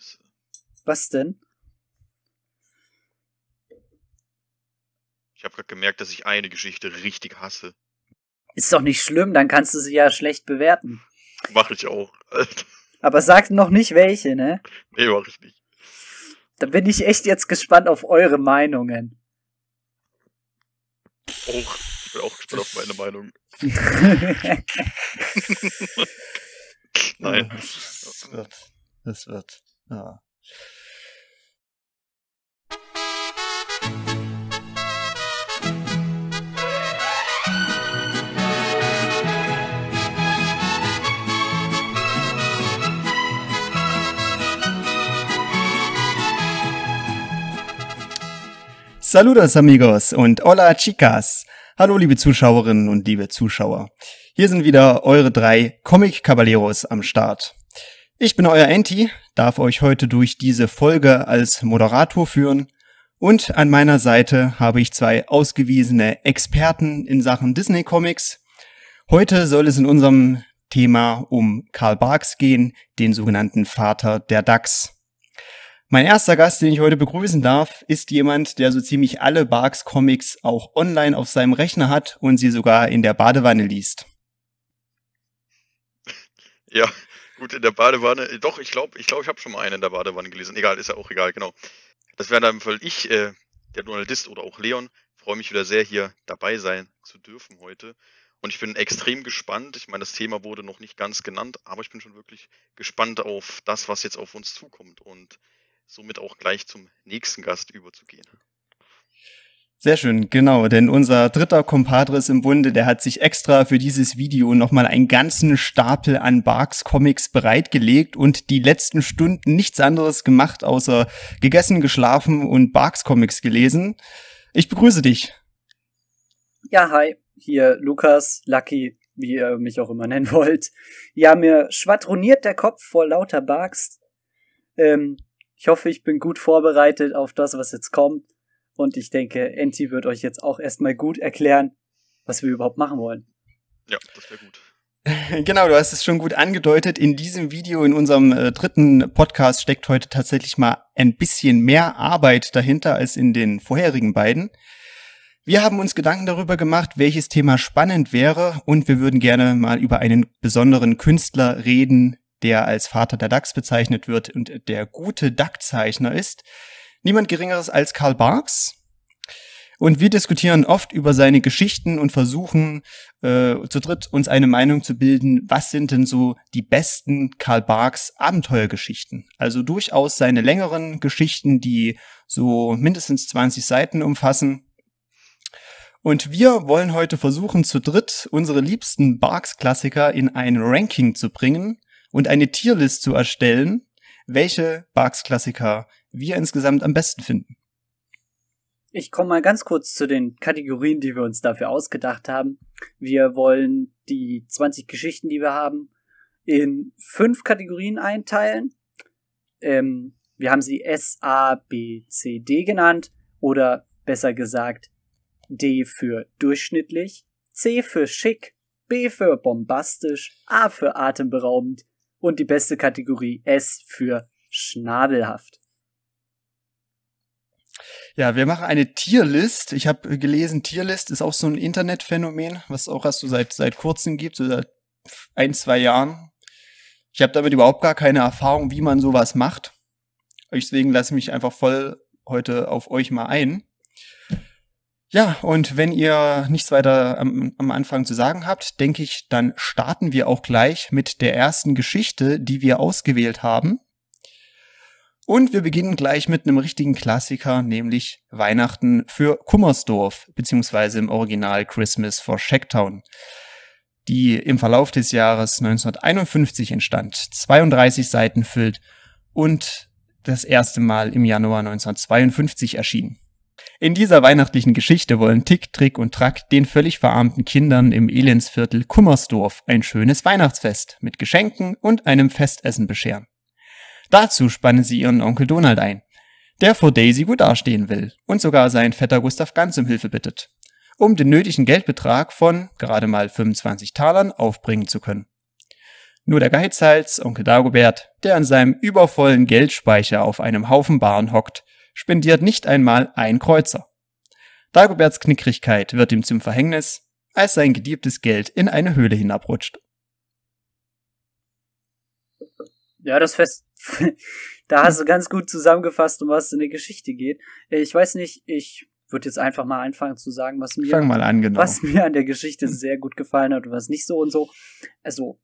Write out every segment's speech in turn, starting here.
Scheiße. Was denn? Ich habe gerade gemerkt, dass ich eine Geschichte richtig hasse. Ist doch nicht schlimm, dann kannst du sie ja schlecht bewerten. Mach ich auch. Aber sag noch nicht welche, ne? nee, mach ich nicht. Da bin ich echt jetzt gespannt auf eure Meinungen. Auch, ich bin auch gespannt auf meine Meinung. Nein. Das wird. Das wird. Ja. Saludos amigos und hola chicas. Hallo liebe Zuschauerinnen und liebe Zuschauer. Hier sind wieder eure drei Comic Caballeros am Start. Ich bin euer Enti, darf euch heute durch diese Folge als Moderator führen und an meiner Seite habe ich zwei ausgewiesene Experten in Sachen Disney Comics. Heute soll es in unserem Thema um Karl Barks gehen, den sogenannten Vater der DAX. Mein erster Gast, den ich heute begrüßen darf, ist jemand, der so ziemlich alle Barks Comics auch online auf seinem Rechner hat und sie sogar in der Badewanne liest. Ja, gut, in der Badewanne. Doch, ich glaube, ich, glaub, ich habe schon mal einen in der Badewanne gelesen. Egal, ist ja auch egal, genau. Das wäre dann Fall ich, äh, der Donaldist oder auch Leon. Freue mich wieder sehr, hier dabei sein zu dürfen heute. Und ich bin extrem gespannt. Ich meine, das Thema wurde noch nicht ganz genannt, aber ich bin schon wirklich gespannt auf das, was jetzt auf uns zukommt. Und somit auch gleich zum nächsten Gast überzugehen. Sehr schön, genau, denn unser dritter Compadres im Bunde, der hat sich extra für dieses Video nochmal einen ganzen Stapel an Barks Comics bereitgelegt und die letzten Stunden nichts anderes gemacht, außer gegessen, geschlafen und Barks Comics gelesen. Ich begrüße dich. Ja, hi, hier Lukas, Lucky, wie ihr mich auch immer nennen wollt. Ja, mir schwadroniert der Kopf vor lauter Barks. Ähm, ich hoffe, ich bin gut vorbereitet auf das, was jetzt kommt. Und ich denke, Enti wird euch jetzt auch erstmal gut erklären, was wir überhaupt machen wollen. Ja, das wäre gut. Genau, du hast es schon gut angedeutet. In diesem Video, in unserem äh, dritten Podcast, steckt heute tatsächlich mal ein bisschen mehr Arbeit dahinter als in den vorherigen beiden. Wir haben uns Gedanken darüber gemacht, welches Thema spannend wäre und wir würden gerne mal über einen besonderen Künstler reden, der als Vater der DAX bezeichnet wird und der gute DAX-Zeichner ist. Niemand Geringeres als Karl Barks. Und wir diskutieren oft über seine Geschichten und versuchen äh, zu dritt uns eine Meinung zu bilden, was sind denn so die besten Karl Barks Abenteuergeschichten. Also durchaus seine längeren Geschichten, die so mindestens 20 Seiten umfassen. Und wir wollen heute versuchen, zu dritt unsere liebsten Barks-Klassiker in ein Ranking zu bringen und eine Tierlist zu erstellen, welche Barks-Klassiker wir insgesamt am besten finden. Ich komme mal ganz kurz zu den Kategorien, die wir uns dafür ausgedacht haben. Wir wollen die 20 Geschichten, die wir haben, in fünf Kategorien einteilen. Ähm, wir haben sie S, A, B, C, D genannt oder besser gesagt D für durchschnittlich, C für schick, B für bombastisch, A für atemberaubend, und die beste Kategorie S für schnabelhaft. Ja, wir machen eine Tierlist. Ich habe gelesen, Tierlist ist auch so ein Internetphänomen, was auch erst so seit seit kurzem gibt, so seit ein, zwei Jahren. Ich habe damit überhaupt gar keine Erfahrung, wie man sowas macht. Deswegen lasse ich mich einfach voll heute auf euch mal ein. Ja, und wenn ihr nichts weiter am, am, Anfang zu sagen habt, denke ich, dann starten wir auch gleich mit der ersten Geschichte, die wir ausgewählt haben. Und wir beginnen gleich mit einem richtigen Klassiker, nämlich Weihnachten für Kummersdorf, beziehungsweise im Original Christmas for Shacktown, die im Verlauf des Jahres 1951 entstand, 32 Seiten füllt und das erste Mal im Januar 1952 erschien. In dieser weihnachtlichen Geschichte wollen Tick, Trick und Track den völlig verarmten Kindern im Elendsviertel Kummersdorf ein schönes Weihnachtsfest mit Geschenken und einem Festessen bescheren. Dazu spannen sie ihren Onkel Donald ein, der vor Daisy gut dastehen will und sogar seinen Vetter Gustav Ganz um Hilfe bittet, um den nötigen Geldbetrag von gerade mal 25 Talern aufbringen zu können. Nur der Geizhals, Onkel Dagobert, der an seinem übervollen Geldspeicher auf einem Haufen Baren hockt, spendiert nicht einmal ein Kreuzer. Dagoberts Knickrigkeit wird ihm zum Verhängnis, als sein gediebtes Geld in eine Höhle hinabrutscht. Ja, das Fest, da hast du ganz gut zusammengefasst, um was in der Geschichte geht. Ich weiß nicht, ich würde jetzt einfach mal anfangen zu sagen, was mir, an, genau. was mir an der Geschichte sehr gut gefallen hat und was nicht so und so. Also,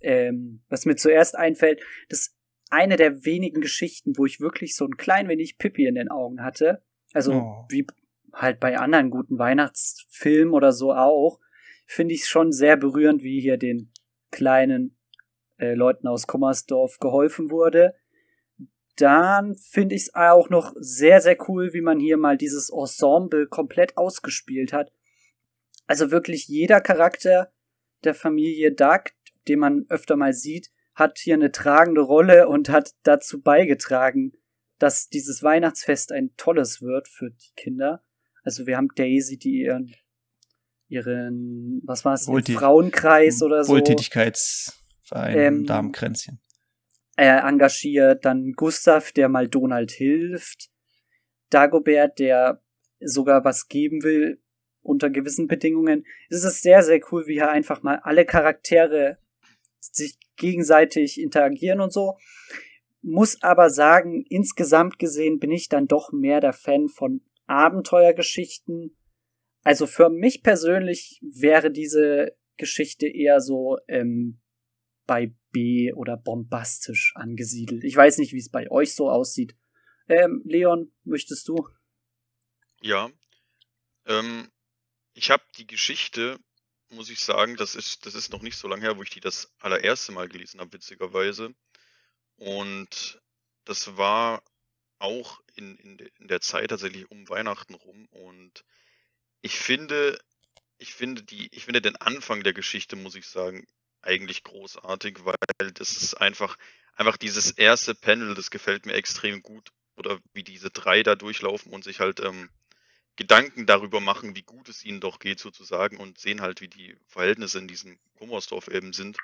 ähm, was mir zuerst einfällt, das ist eine der wenigen Geschichten, wo ich wirklich so ein klein wenig Pippi in den Augen hatte. Also, Oh. wie halt bei anderen guten Weihnachtsfilmen oder so auch, finde ich es schon sehr berührend, wie hier den kleinen äh, Leuten aus Kummersdorf geholfen wurde. Dann finde ich es auch noch sehr, sehr cool, wie man hier mal dieses Ensemble komplett ausgespielt hat. Also wirklich jeder Charakter der Familie Duck, den man öfter mal sieht, hat hier eine tragende Rolle und hat dazu beigetragen, dass dieses Weihnachtsfest ein tolles wird für die Kinder. Also wir haben Daisy, die ihren, ihren, was war es, Wohltät- Frauenkreis oder so Wohltätigkeitsverein, Ähm, Damenkränzchen. äh, engagiert, dann Gustav, der mal Donald hilft, Dagobert, der sogar was geben will unter gewissen Bedingungen. Es ist sehr, sehr cool, wie hier einfach mal alle Charaktere sich gegenseitig interagieren und so. Muss aber sagen, insgesamt gesehen bin ich dann doch mehr der Fan von Abenteuergeschichten. Also für mich persönlich wäre diese Geschichte eher so ähm, bei B oder bombastisch angesiedelt. Ich weiß nicht, wie es bei euch so aussieht. Ähm, Leon, möchtest du? Ja. Ähm, ich habe die Geschichte, muss ich sagen, das ist, das ist noch nicht so lange her, wo ich die das allererste Mal gelesen habe, witzigerweise. Und das war auch in, in, in der Zeit tatsächlich um Weihnachten rum. Und ich finde, ich finde die, ich finde den Anfang der Geschichte, muss ich sagen, eigentlich großartig, weil das ist einfach, einfach dieses erste Panel, das gefällt mir extrem gut. Oder wie diese drei da durchlaufen und sich halt ähm, Gedanken darüber machen, wie gut es ihnen doch geht sozusagen und sehen halt, wie die Verhältnisse in diesem Kummersdorf eben sind.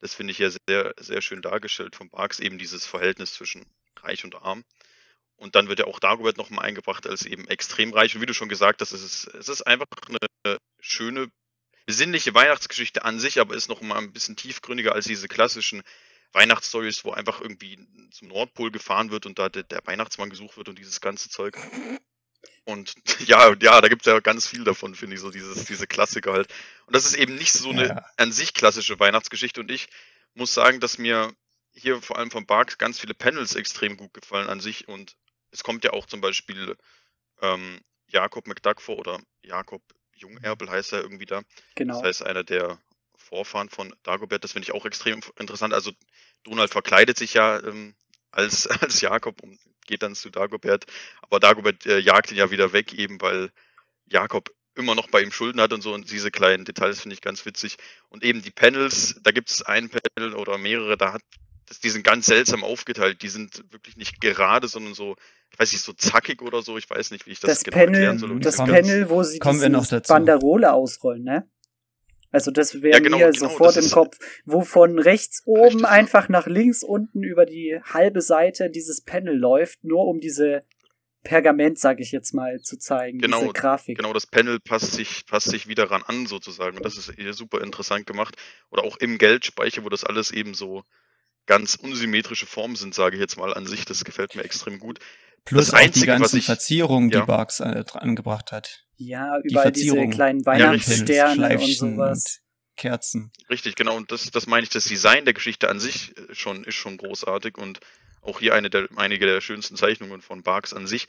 Das finde ich ja sehr, sehr schön dargestellt von Barks, eben dieses Verhältnis zwischen reich und arm. Und dann wird ja auch Dagobert nochmal eingebracht als eben extrem reich. Und wie du schon gesagt hast, es ist, es ist einfach eine schöne, besinnliche Weihnachtsgeschichte an sich, aber ist noch mal ein bisschen tiefgründiger als diese klassischen Weihnachtsstories, wo einfach irgendwie zum Nordpol gefahren wird und da der, der Weihnachtsmann gesucht wird und dieses ganze Zeug. Und ja, ja, da gibt es ja ganz viel davon, finde ich, so dieses, diese Klassiker halt. Und das ist eben nicht so eine Ja. an sich klassische Weihnachtsgeschichte. Und ich muss sagen, dass mir hier vor allem von Barks ganz viele Panels extrem gut gefallen an sich. Und es kommt ja auch zum Beispiel ähm, Jakob McDuck vor oder Jakob Jungerbel heißt er irgendwie da. Genau. Das heißt, einer der Vorfahren von Dagobert, das finde ich auch extrem interessant. Also Donald verkleidet sich ja ähm, als, als Jakob und geht dann zu Dagobert. Aber Dagobert äh, jagt ihn ja wieder weg, eben weil Jakob immer noch bei ihm Schulden hat und so. Und diese kleinen Details finde ich ganz witzig. Und eben die Panels, da gibt es ein Panel oder mehrere, da hat das, die sind ganz seltsam aufgeteilt. Die sind wirklich nicht gerade, sondern so, ich weiß nicht, so zackig oder so. Ich weiß nicht, wie ich das, Das, genau Panel, erklären soll. das diese Panel, wo sie kommen wir noch dieses dazu. Banderole ausrollen, ne? Also das wäre Ja, genau, mir genau, sofort im Kopf, wo von rechts oben Richtig, einfach nach links unten über die halbe Seite dieses Panel läuft, nur um diese Pergament, sag ich jetzt mal, zu zeigen, Genau, diese Grafik. Genau, das Panel passt sich, passt sich wieder ran an, sozusagen. Und das ist hier super interessant gemacht. Oder auch im Geldspeicher, wo das alles eben so ganz unsymmetrische Formen sind, sage ich jetzt mal an sich. Das gefällt mir extrem gut. Plus das auch die Einzige, was ganzen ich- Verzierungen, ja. die Barks äh, angebracht hat. Ja, Die überall diese Verzierung. kleinen Ja. Weihnachtssterne und Schleifchen sowas. Kerzen. Richtig, genau. Und das, das meine ich, das Design der Geschichte an sich äh, schon, ist schon großartig und auch hier eine der, einige der schönsten Zeichnungen von Barks an sich.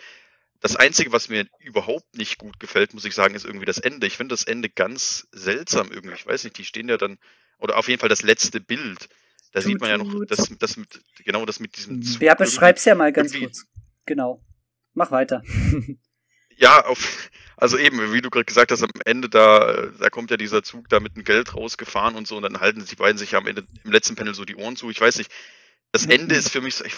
Das Einzige, was mir überhaupt nicht gut gefällt, muss ich sagen, ist irgendwie das Ende. Ich finde das Ende ganz seltsam irgendwie. Ich weiß nicht, die stehen ja dann, oder auf jeden Fall das letzte Bild. Da Tut, sieht man ja noch, das, das mit, genau das mit diesem Zug. Ja, beschreib's ja mal ganz kurz. Genau. Mach weiter. Ja, auf, also eben, wie du gerade gesagt hast, am Ende da, da kommt ja dieser Zug da mit dem Geld rausgefahren und so, und dann halten die beiden sich ja am Ende im letzten Panel so die Ohren zu. Ich weiß nicht, das Mhm. Ende ist für mich so, ich,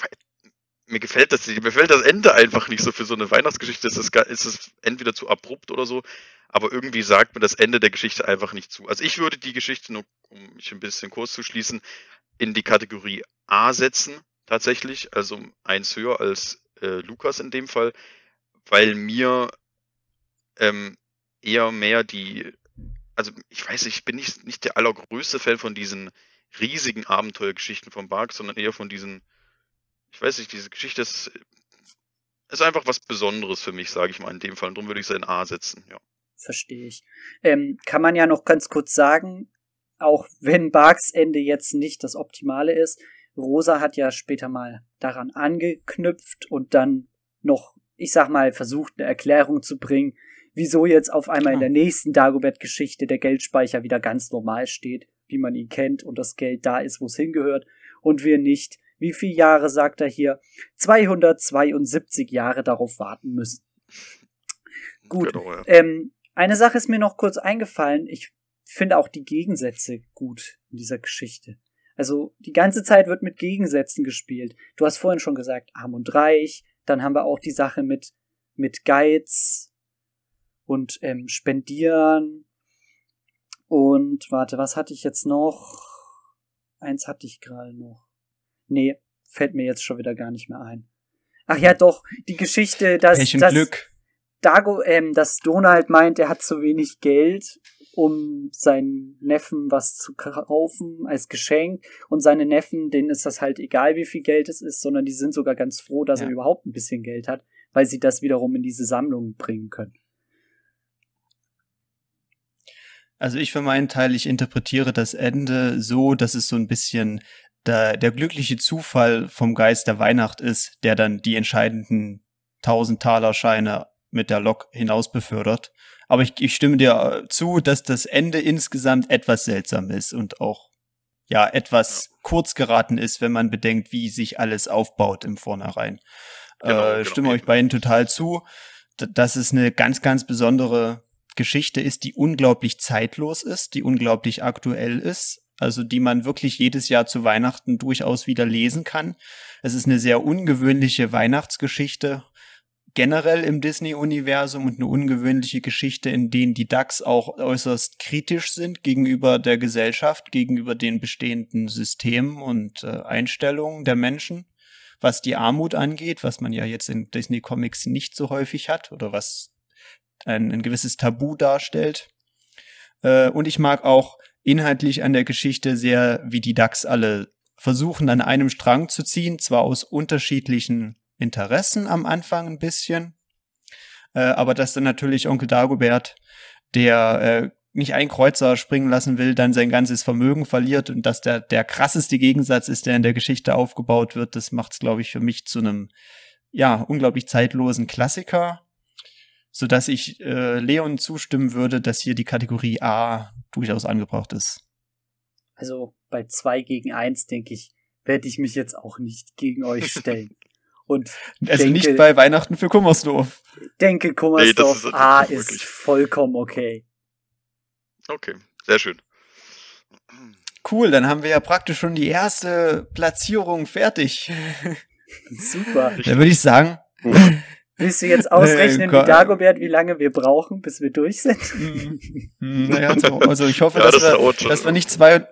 mir gefällt das nicht, mir gefällt das Ende einfach nicht so für so eine Weihnachtsgeschichte. Es ist, es ist entweder zu abrupt oder so, aber irgendwie sagt mir das Ende der Geschichte einfach nicht zu. Also ich würde die Geschichte, nur um mich ein bisschen kurz zu schließen, in die Kategorie A setzen, tatsächlich, also eins höher als äh, Lukas in dem Fall, weil mir ähm, eher mehr die, also ich weiß, ich bin nicht, nicht der allergrößte Fan von diesen riesigen Abenteuergeschichten von Bark, sondern eher von diesen, ich weiß nicht, diese Geschichte ist, ist einfach was Besonderes für mich, sage ich mal in dem Fall. Und darum würde ich es in A setzen, ja. Verstehe ich. Ähm, kann man ja noch ganz kurz sagen, auch wenn Barks Ende jetzt nicht das Optimale ist, Rosa hat ja später mal daran angeknüpft und dann noch, ich sag mal, versucht, eine Erklärung zu bringen, wieso jetzt auf einmal genau. in der nächsten Dagobert-Geschichte der Geldspeicher wieder ganz normal steht, wie man ihn kennt und das Geld da ist, wo es hingehört und wir nicht, wie viele Jahre sagt er hier, 272 Jahre darauf warten müssen. Gut. Genau, ja. ähm, eine Sache ist mir noch kurz eingefallen. Ich finde auch die Gegensätze gut in dieser Geschichte. Also die ganze Zeit wird mit Gegensätzen gespielt. Du hast vorhin schon gesagt, arm und reich. Dann haben wir auch die Sache mit, mit Geiz und ähm, Spendieren. Und warte, was hatte ich jetzt noch? Eins hatte ich gerade noch. Nee, fällt mir jetzt schon wieder gar nicht mehr ein. Ach ja, doch, die Geschichte, dass, dass Glück. Dago, ähm, dass Donald meint, er hat zu wenig Geld um seinen Neffen was zu kaufen als Geschenk. Und seine Neffen, denen ist das halt egal, wie viel Geld es ist, sondern die sind sogar ganz froh, dass ja. er überhaupt ein bisschen Geld hat, weil sie das wiederum in diese Sammlung bringen können. Also ich für meinen Teil, ich interpretiere das Ende so, dass es so ein bisschen der, der glückliche Zufall vom Geist der Weihnacht ist, der dann die entscheidenden 1000 Taler Scheine mit der Lok hinaus befördert. Aber ich, ich stimme dir zu, dass das Ende insgesamt etwas seltsam ist und auch ja etwas ja. kurz geraten ist, wenn man bedenkt, wie sich alles aufbaut im Vornherein. Genau, äh, genau. Stimme euch beiden total zu, dass es eine ganz, ganz besondere Geschichte ist, die unglaublich zeitlos ist, die unglaublich aktuell ist, also die man wirklich jedes Jahr zu Weihnachten durchaus wieder lesen kann. Es ist eine sehr ungewöhnliche Weihnachtsgeschichte generell im Disney-Universum und eine ungewöhnliche Geschichte, in denen die Ducks auch äußerst kritisch sind gegenüber der Gesellschaft, gegenüber den bestehenden Systemen und äh, Einstellungen der Menschen, was die Armut angeht, was man ja jetzt in Disney-Comics nicht so häufig hat oder was ein, ein gewisses Tabu darstellt. Äh, und ich mag auch inhaltlich an der Geschichte sehr, wie die Ducks alle versuchen, an einem Strang zu ziehen, zwar aus unterschiedlichen Interessen am Anfang ein bisschen. Äh, aber dass dann natürlich Onkel Dagobert, der äh, nicht ein Kreuzer springen lassen will, dann sein ganzes Vermögen verliert und dass der, der krasseste Gegensatz ist, der in der Geschichte aufgebaut wird, das macht es, glaube ich, für mich zu einem, ja, unglaublich zeitlosen Klassiker, so dass ich äh, Leon zustimmen würde, dass hier die Kategorie A durchaus angebracht ist. Also bei zwei gegen eins denke ich, werde ich mich jetzt auch nicht gegen euch stellen. Und also denke, nicht bei Weihnachten für Kummersdorf. Denke, Kummersdorf nee, ist, A ist vollkommen okay. Okay, sehr schön. Cool, dann haben wir ja praktisch schon die erste Platzierung fertig. Super. Dann würde ich sagen. Willst du jetzt ausrechnen, äh, wie Dagobert, wie lange wir brauchen, bis wir durch sind? Hm, naja, also ich hoffe, ja, dass, das wir, dass wir nicht zwei,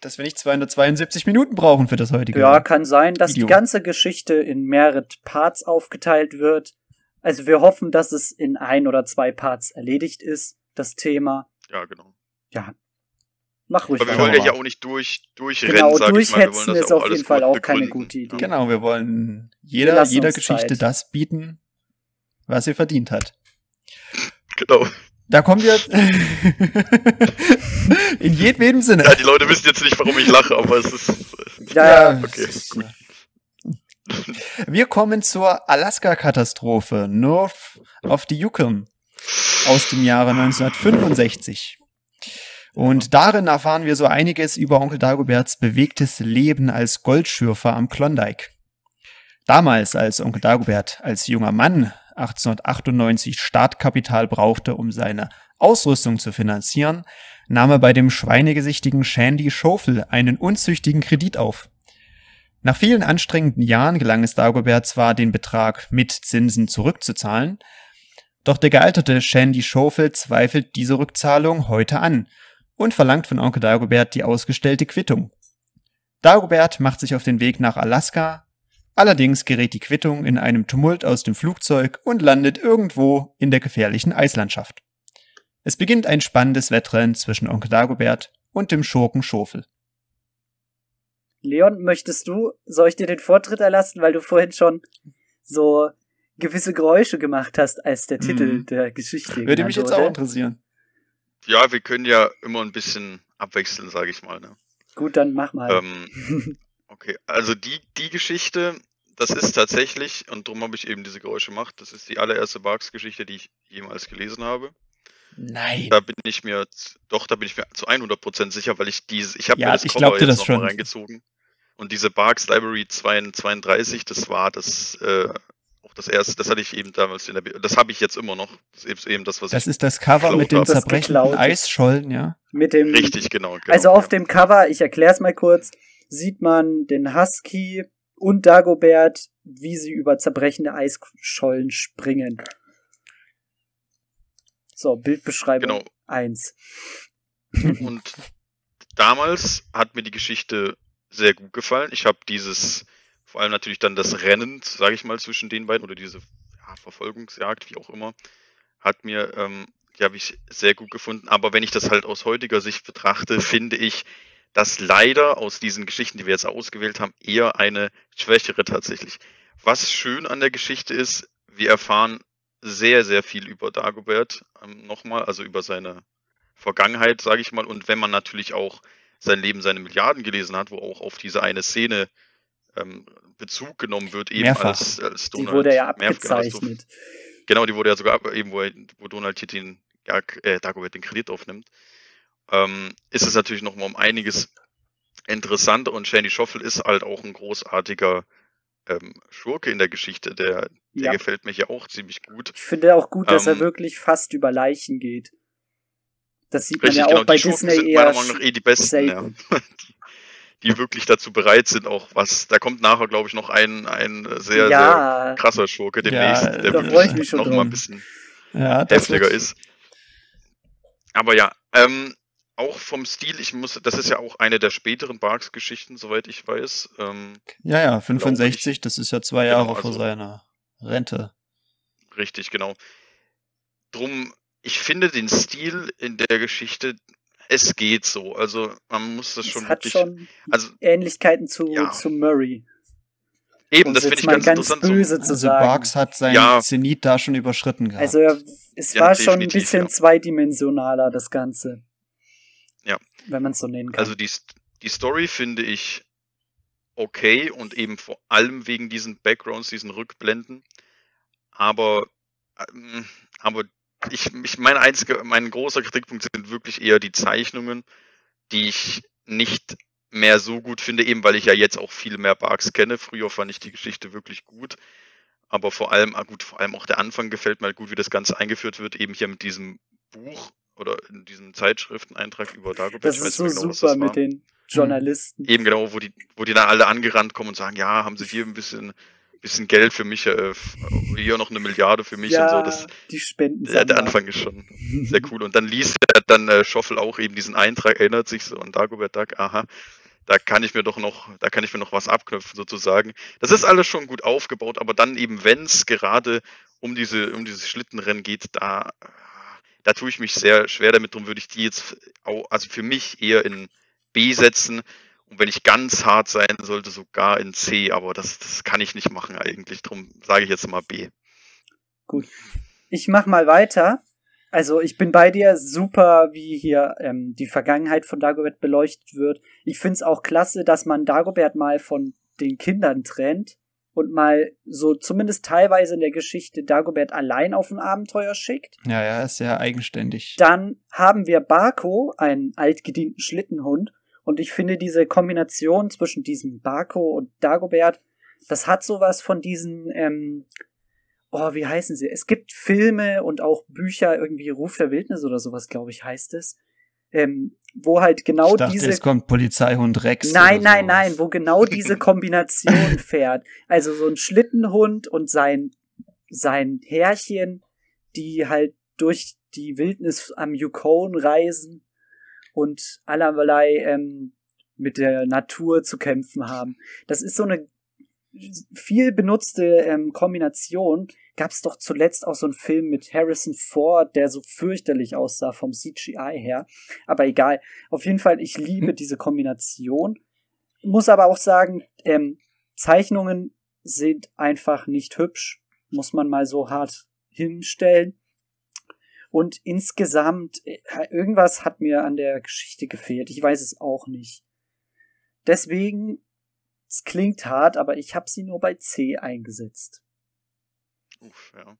dass wir nicht 272 Minuten brauchen für das heutige. Ja, kann sein, dass Video. die ganze Geschichte in mehrere Parts aufgeteilt wird. Also wir hoffen, dass es in ein oder zwei Parts erledigt ist, das Thema. Ja, genau. Ja. Mach ruhig. Aber wir wollen ja hier auch nicht durch, durchrennen, genau, sag durchhetzen ich mal. ist auf jeden Fall auch keine gute Idee. Genau, wir wollen jeder, jeder Geschichte Zeit. das bieten, was sie verdient hat. Genau. Da kommen wir in jedem Sinne. Ja, die Leute wissen jetzt nicht, warum ich lache, aber es ist. Ja, ja. Okay, gut. Wir kommen zur Alaska-Katastrophe, North of the Yukon aus dem Jahre 1965. Und darin erfahren wir so einiges über Onkel Dagoberts bewegtes Leben als Goldschürfer am Klondike. Damals, als Onkel Dagobert als junger Mann 1898 Startkapital brauchte, um seine Ausrüstung zu finanzieren, nahm er bei dem schweinegesichtigen Shandy Schofel einen unzüchtigen Kredit auf. Nach vielen anstrengenden Jahren gelang es Dagobert zwar, den Betrag mit Zinsen zurückzuzahlen, doch der gealterte Shandy Schofel zweifelt diese Rückzahlung heute an und verlangt von Onkel Dagobert die ausgestellte Quittung. Dagobert macht sich auf den Weg nach Alaska, allerdings gerät die Quittung in einem Tumult aus dem Flugzeug und landet irgendwo in der gefährlichen Eislandschaft. Es beginnt ein spannendes Wettrennen zwischen Onkel Dagobert und dem Schurken Schofel. Leon, möchtest du, soll ich dir den Vortritt erlassen, weil du vorhin schon so gewisse Geräusche gemacht hast, als der Titel Mhm. der Geschichte Würde mich jetzt auch wurde? interessieren. Ja, wir können ja immer ein bisschen abwechseln, sage ich mal. Ne? Gut, dann mach mal. Ähm, okay, also die, die Geschichte, das ist tatsächlich, und darum habe ich eben diese Geräusche gemacht, das ist die allererste Barks-Geschichte, die ich jemals gelesen habe. Nein. Da bin ich mir, doch, da bin ich mir zu 100% sicher, weil ich diese, ich habe Ja, mir das ich Cover jetzt das noch mal schon. reingezogen. Und diese Barks Library 32, das war das, äh, auch das erste, das hatte ich eben damals in der, das habe ich jetzt immer noch. Das ist eben das, was Das ich, ist das Cover mit den zerbrechenden. Eisschollen, ja. Mit dem, richtig, genau. genau also auf ja. dem Cover, ich erklär's mal kurz, sieht man den Husky und Dagobert, wie sie über zerbrechende Eisschollen springen. So, Bildbeschreibung Genau. 1. Und damals hat mir die Geschichte sehr gut gefallen. Ich habe dieses, vor allem natürlich dann das Rennen, sage ich mal, zwischen den beiden oder diese ja, Verfolgungsjagd, wie auch immer, hat mir, ähm, die habe ich sehr gut gefunden. Aber wenn ich das halt aus heutiger Sicht betrachte, finde ich, dass leider aus diesen Geschichten, die wir jetzt ausgewählt haben, eher eine schwächere tatsächlich. Was schön an der Geschichte ist, wir erfahren sehr, sehr viel über Dagobert ähm, nochmal, also über seine Vergangenheit, sage ich mal. Und wenn man natürlich auch sein Leben, seine Milliarden gelesen hat, wo auch auf diese eine Szene ähm, Bezug genommen wird, eben Mehrfach. als, als Die Donald. wurde ja genau, abgezeichnet. Genau, die wurde ja sogar ab- eben, wo, er, wo Donald hier den, ja, äh, Dagobert den Kredit aufnimmt, ähm, ist es natürlich nochmal um einiges interessanter und Shandy Schoffel ist halt auch ein großartiger ähm, Schurke in der Geschichte. Der, der Ja. gefällt mir hier auch ziemlich gut. Ich finde auch gut, dass er Ähm, wirklich fast über Leichen geht. Das sieht man Richtig, ja auch genau. bei Disney sind eher meiner Meinung nach eh die besten, ja. die, die wirklich dazu bereit sind, auch was. Da kommt nachher, glaube ich, noch ein, ein sehr, sehr ja, krasser Schurke Ja, demnächst, da der wirklich noch mal drauf. ein bisschen Ja, heftiger ist. Aber ja, ähm, auch vom Stil, ich muss, das ist ja auch eine der späteren Barks-Geschichten, soweit ich weiß. Ähm, Ja, ja, 65, das ist ja zwei Genau, Jahre vor also- seiner Rente. richtig, genau. Drum, ich finde den Stil in der Geschichte, es geht so. Also man muss das es schon hat wirklich. schon also Ähnlichkeiten zu, Ja. zu Murray. eben, Um das finde ich ganz, ganz interessant. So, böse zu Also sagen. Barks hat seinen Ja. Zenit da schon überschritten gehabt. Also es Ja, war schon ein bisschen ja. zweidimensionaler, das Ganze. Wenn man es so nennen kann. Also die, die Story finde ich okay und eben vor allem wegen diesen Backgrounds, diesen Rückblenden. Aber, ähm, aber ich, ich mein einziger, mein großer Kritikpunkt sind wirklich eher die Zeichnungen, die ich nicht mehr so gut finde, eben weil ich ja jetzt auch viel mehr Barks kenne. Früher fand ich die Geschichte wirklich gut. Aber vor allem, ah gut, vor allem auch der Anfang gefällt mir halt gut, wie das Ganze eingeführt wird, eben hier mit diesem Buch oder in diesem Zeitschrifteneintrag über Dagobert. das Ich ist weiß so nicht genau, was super das war. mit den Journalisten. Eben genau, wo die, wo die dann alle angerannt kommen und sagen, ja, haben sie hier ein bisschen, bisschen Geld für mich, äh, hier noch eine Milliarde für mich ja, und so. Das, die Spenden. der, der Anfang ist schon sehr cool. Und dann liest er dann äh, Schoffel auch eben diesen Eintrag, erinnert sich so an Dagobert Duck, aha, da kann ich mir doch noch, da kann ich mir noch was abknüpfen sozusagen. Das ist alles schon gut aufgebaut, aber dann eben, wenn es gerade um diese, um dieses Schlittenrennen geht, da, da tue ich mich sehr schwer damit, darum würde ich die jetzt auch, also für mich eher in B setzen. Und wenn ich ganz hart sein sollte, sogar in C, aber das, das kann ich nicht machen eigentlich. Darum sage ich jetzt mal B. Ich mach mal weiter. Also ich bin bei dir super, wie hier ähm, die Vergangenheit von Dagobert beleuchtet wird. Ich find's auch klasse, dass man Dagobert mal von den Kindern trennt und mal so zumindest teilweise in der Geschichte Dagobert allein auf ein Abenteuer schickt. ja, ja, ist sehr eigenständig. Dann haben wir Barco, einen altgedienten Schlittenhund. Und ich finde diese Kombination zwischen diesem Barco und Dagobert, das hat sowas von diesen, ähm, oh, wie heißen sie? Es gibt Filme und auch Bücher, irgendwie Ruf der Wildnis oder sowas, glaube ich, heißt es. Ähm, wo halt genau ich dachte, diese es kommt Polizeihund Rex. Nein, nein, nein, wo genau diese Kombination fährt. Also so ein Schlittenhund und sein, sein Herrchen, die halt durch die Wildnis am Yukon reisen und allerlei ähm, mit der Natur zu kämpfen haben. Das ist so eine viel benutzte ähm, Kombination. Gab es doch zuletzt auch so einen Film mit Harrison Ford, der so fürchterlich aussah vom CGI her. Aber egal. Auf jeden Fall, ich liebe diese Kombination. Muss aber auch sagen, ähm, Zeichnungen sind einfach nicht hübsch. Muss man mal so hart hinstellen. Und insgesamt, äh, irgendwas hat mir an der Geschichte gefehlt. Ich weiß es auch nicht. Deswegen, es klingt hart, aber ich habe sie nur bei C eingesetzt. Uff, ja.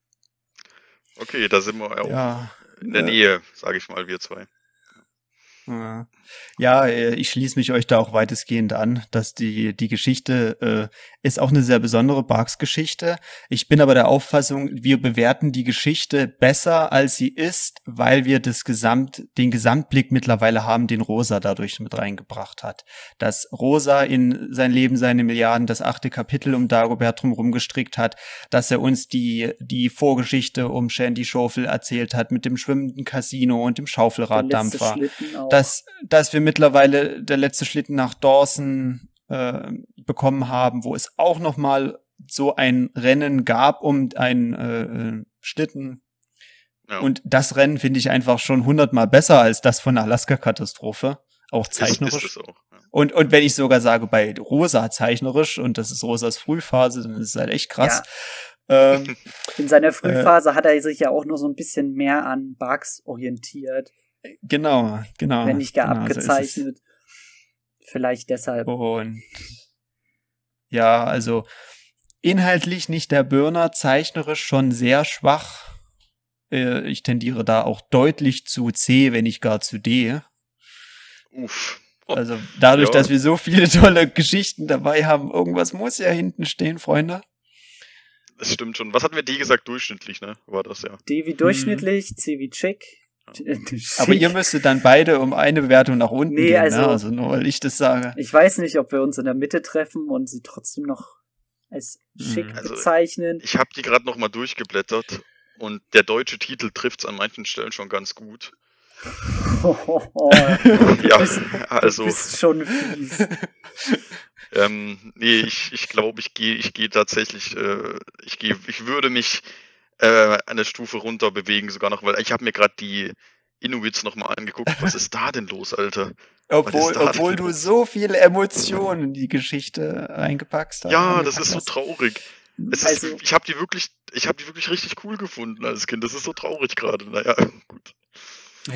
Okay, da sind wir auch Ja, in der äh, Nähe, sage ich mal, wir zwei. Ja, Ja, äh, ich schließe mich euch da auch weitestgehend an, dass die, die Geschichte äh, ist auch eine sehr besondere Barks-Geschichte. Ich bin aber der Auffassung, wir bewerten die Geschichte besser, als sie ist, weil wir das Gesamt, den Gesamtblick mittlerweile haben, den Rosa dadurch mit reingebracht hat. Dass Rosa in sein Leben, seine Milliarden, das achte Kapitel um Dagobert drumherum gestrickt hat, dass er uns die, die Vorgeschichte um Shandy Schofield erzählt hat mit dem schwimmenden Casino und dem Schaufelraddampfer auch. dass, dass wir mittlerweile der letzte Schlitten nach Dawson äh, bekommen haben, wo es auch noch mal so ein Rennen gab um einen äh, äh, Schlitten. Ja. Und das Rennen finde ich einfach schon hundertmal besser als das von der Alaska-Katastrophe. Auch ist, zeichnerisch. ist es auch. Ja. Und, und wenn ich sogar sage, bei Rosa zeichnerisch, und das ist Rosas Frühphase, dann ist es halt echt krass. Ähm, In seiner Frühphase hat er sich ja auch nur so ein bisschen mehr an Bugs orientiert, genau, genau. wenn nicht gar genau, so abgezeichnet. Vielleicht deshalb. Und ja, also inhaltlich nicht der Burner, zeichnerisch schon sehr schwach. Äh, Ich tendiere da auch deutlich zu C, wenn nicht gar zu D. Uff. Also dadurch, Ja. dass wir so viele tolle Geschichten dabei haben, irgendwas muss ja hinten stehen, Freunde. das stimmt schon. Was hatten wir die gesagt? Durchschnittlich, ne? War das ja. D wie durchschnittlich, C wie chic. Aber Schick. ihr müsstet dann beide um eine Bewertung nach unten Nee, gehen, also- ne? also nur weil ich das sage. Ich weiß nicht, ob wir uns in der Mitte treffen und sie trotzdem noch als schick Mhm. Also, bezeichnen. Ich habe die gerade noch mal durchgeblättert und der deutsche Titel trifft's an manchen Stellen schon ganz gut. Ja, bist- also Du bist schon fies. ähm, nee, ich ich glaube, ich gehe ich gehe tatsächlich äh, ich gehe ich würde mich äh, eine Stufe runter bewegen sogar noch, weil ich habe mir gerade die Inuits noch mal angeguckt. Was ist da denn los, Alter? Obwohl, obwohl du los? so viele Emotionen in die Geschichte reingepackt hast. Ja, das reingepackt ist so hast. traurig. Es Also- ist, ich habe die wirklich, ich habe die wirklich richtig cool gefunden als Kind. Das ist so traurig gerade. Naja, gut.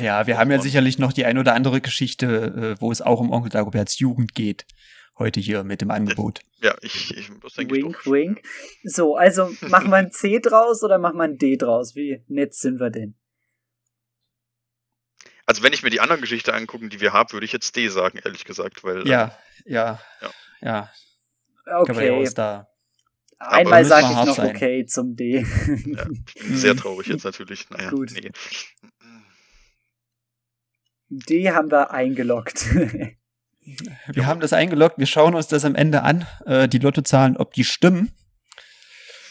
Ja, wir haben ja sicherlich noch die ein oder andere Geschichte, äh, wo es auch um Onkel Dagoberts Jugend geht. Heute hier mit dem Angebot. Ja, ich, ich das denke ich Wink, doch. wink. So, also machen wir ein C draus oder machen wir ein D draus? Wie nett sind wir denn? Also wenn ich mir die anderen Geschichten angucken, die wir haben, würde ich jetzt D sagen, ehrlich gesagt, weil äh, Ja, ja, Ja. ja. Okay, da. einmal sage ich noch sein. okay zum D. ja, ich bin sehr traurig jetzt natürlich. Naja, Gut. nee. D haben wir eingeloggt. Wir haben das eingeloggt, wir schauen uns das am Ende an, äh, die Lottozahlen, ob die stimmen.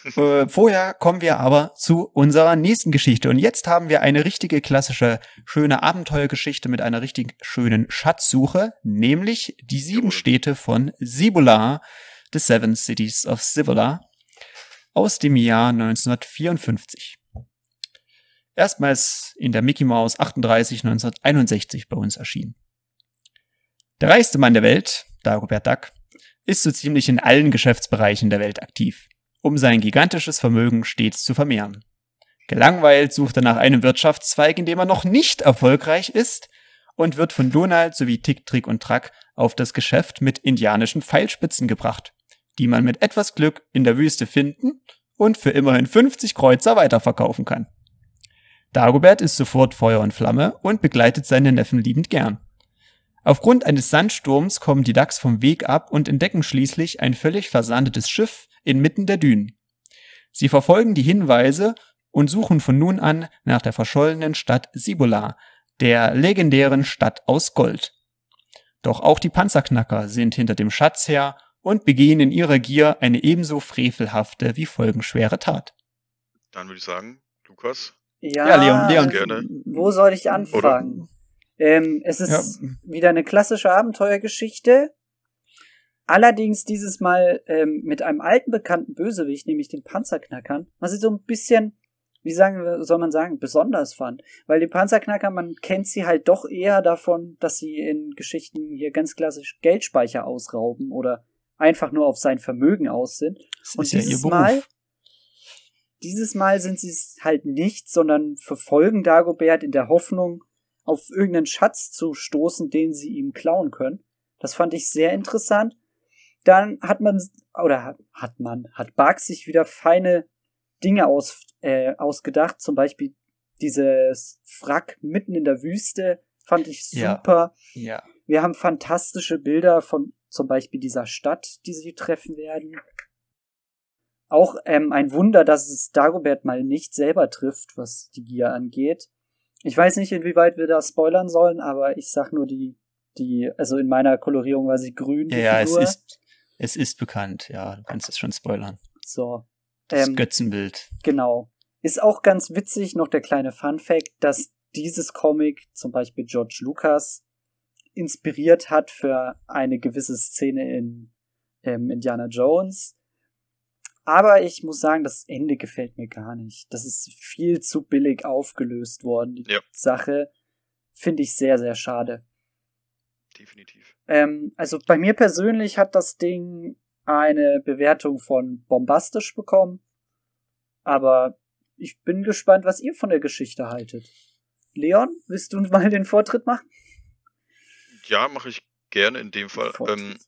äh, vorher kommen wir aber zu unserer nächsten Geschichte. Und jetzt haben wir eine richtige klassische, schöne Abenteuergeschichte mit einer richtig schönen Schatzsuche, nämlich die sieben. Städte von Cibola, The Seven Cities of Cibola, aus dem Jahr 1954. Erstmals in der Mickey Mouse 38 1961 bei uns erschienen. Der reichste Mann der Welt, Dagobert Duck, ist so ziemlich in allen Geschäftsbereichen der Welt aktiv, um sein gigantisches Vermögen stets zu vermehren. Gelangweilt sucht er nach einem Wirtschaftszweig, in dem er noch nicht erfolgreich ist und wird von Donald sowie Tick, Trick und Track auf das Geschäft mit indianischen Pfeilspitzen gebracht, die man mit etwas Glück in der Wüste finden und für immerhin 50 Kreuzer weiterverkaufen kann. Dagobert ist sofort Feuer und Flamme und begleitet seine Neffen liebend gern. Aufgrund eines Sandsturms kommen die Ducks vom Weg ab und entdecken schließlich ein völlig versandetes Schiff inmitten der Dünen. Sie verfolgen die Hinweise und suchen von nun an nach der verschollenen Stadt Cibola, der legendären Stadt aus Gold. Doch auch die Panzerknacker sind hinter dem Schatz her und begehen in ihrer Gier eine ebenso frevelhafte wie folgenschwere Tat. Dann würde ich sagen, Lukas. ja, Ja, Leon, Leon. Gerne. Wo soll ich anfangen? Ähm, es ist ja. wieder eine klassische Abenteuergeschichte. Allerdings dieses Mal ähm, mit einem alten bekannten Bösewicht, nämlich den Panzerknackern, was ich so ein bisschen, wie sagen, soll man sagen, besonders fand. Weil die Panzerknacker, man kennt sie halt doch eher davon, dass sie in Geschichten hier ganz klassisch Geldspeicher ausrauben oder einfach nur auf sein Vermögen aus sind. Und dieses ja Mal, dieses Mal sind sie es halt nicht, sondern verfolgen Dagobert in der Hoffnung, auf irgendeinen Schatz zu stoßen, den sie ihm klauen können. Das fand ich sehr interessant. Dann hat man, oder hat, hat man, hat Bark sich wieder feine Dinge aus, äh, ausgedacht. Zum Beispiel dieses Wrack mitten in der Wüste fand ich super. Ja. ja. Wir haben fantastische Bilder von zum Beispiel dieser Stadt, die sie treffen werden. Auch ähm, ein Wunder, dass es Dagobert mal nicht selber trifft, was die Gier angeht. Ich weiß nicht, inwieweit wir da spoilern sollen, aber ich sag nur die, die, also in meiner Kolorierung war sie grün. Ja, es ist, es ist bekannt, ja, du kannst es schon spoilern. So. Das ähm, Götzenbild. Genau. Ist auch ganz witzig, noch der kleine Fun Fact, dass dieses Comic zum Beispiel George Lucas inspiriert hat für eine gewisse Szene in ähm, Indiana Jones. Aber ich muss sagen, das Ende gefällt mir gar nicht. Das ist viel zu billig aufgelöst worden. Die ja. Sache finde ich sehr, sehr schade. Definitiv. Ähm, also bei mir persönlich hat das Ding eine Bewertung von bombastisch bekommen. Aber ich bin gespannt, was ihr von der Geschichte haltet. Leon, willst du mal den Vortritt machen? Ja, mache ich gerne in dem Fall. Ähm,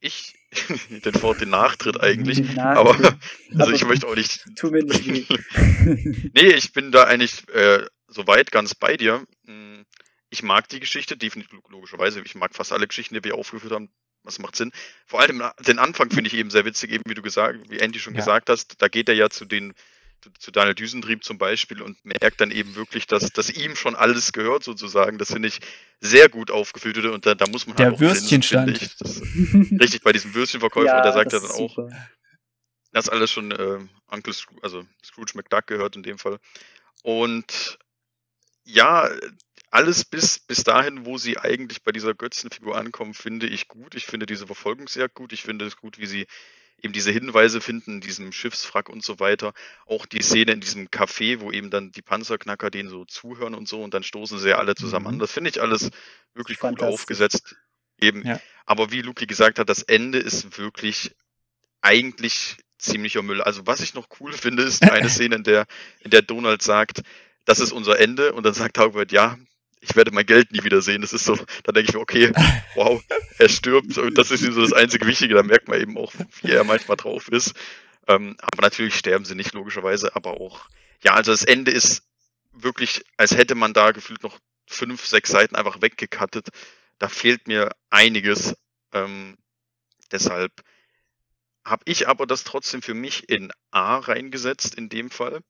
ich, den Vor den Nachtritt eigentlich, Nachtritt. aber also ich möchte auch nicht. Tu mir nicht nee, ich bin da eigentlich äh, soweit ganz bei dir. Hm, ich mag die Geschichte, definitiv logischerweise. Ich mag fast alle Geschichten, die wir aufgeführt haben. Was macht Sinn? Vor allem den Anfang finde ich eben sehr witzig, eben wie du gesagt, wie Andy schon ja. gesagt hast. Da geht er ja zu den zu Daniel Düsentrieb zum Beispiel und merkt dann eben wirklich, dass, dass ihm schon alles gehört sozusagen. Das finde ich sehr gut aufgefüllt und da, da muss man der halt auch Würstchenstand. richtig, bei diesem Würstchenverkäufer, ja, der sagt ja dann auch, super. das alles schon äh, Uncle Scrooge, also Scrooge McDuck gehört in dem Fall. Und ja, alles bis, bis dahin, wo sie eigentlich bei dieser Götzenfigur ankommen, finde ich gut. Ich finde diese Verfolgung sehr gut. Ich finde es gut, wie sie eben diese Hinweise finden, in diesem Schiffswrack und so weiter. Auch die Szene in diesem Café, wo eben dann die Panzerknacker denen so zuhören und so und dann stoßen sie ja alle zusammen mhm. an. Das finde ich alles wirklich gut aufgesetzt. Eben. Ja. Aber wie Luki gesagt hat, das Ende ist wirklich eigentlich ziemlicher Müll. Also was ich noch cool finde, ist eine Szene, in der, in der Donald sagt, das ist unser Ende und dann sagt Hagbert, ja, ich werde mein Geld nie wieder sehen. Das ist so, da denke ich mir, okay, wow, er stirbt und das ist so das einzige Wichtige. Da merkt man eben auch, wie er manchmal drauf ist. Ähm, aber natürlich sterben sie nicht, logischerweise, aber auch, ja, also das Ende ist wirklich, als hätte man da gefühlt noch fünf, sechs Seiten einfach weggekattet. Da fehlt mir einiges. Ähm, deshalb habe ich aber das trotzdem für mich in A reingesetzt in dem Fall,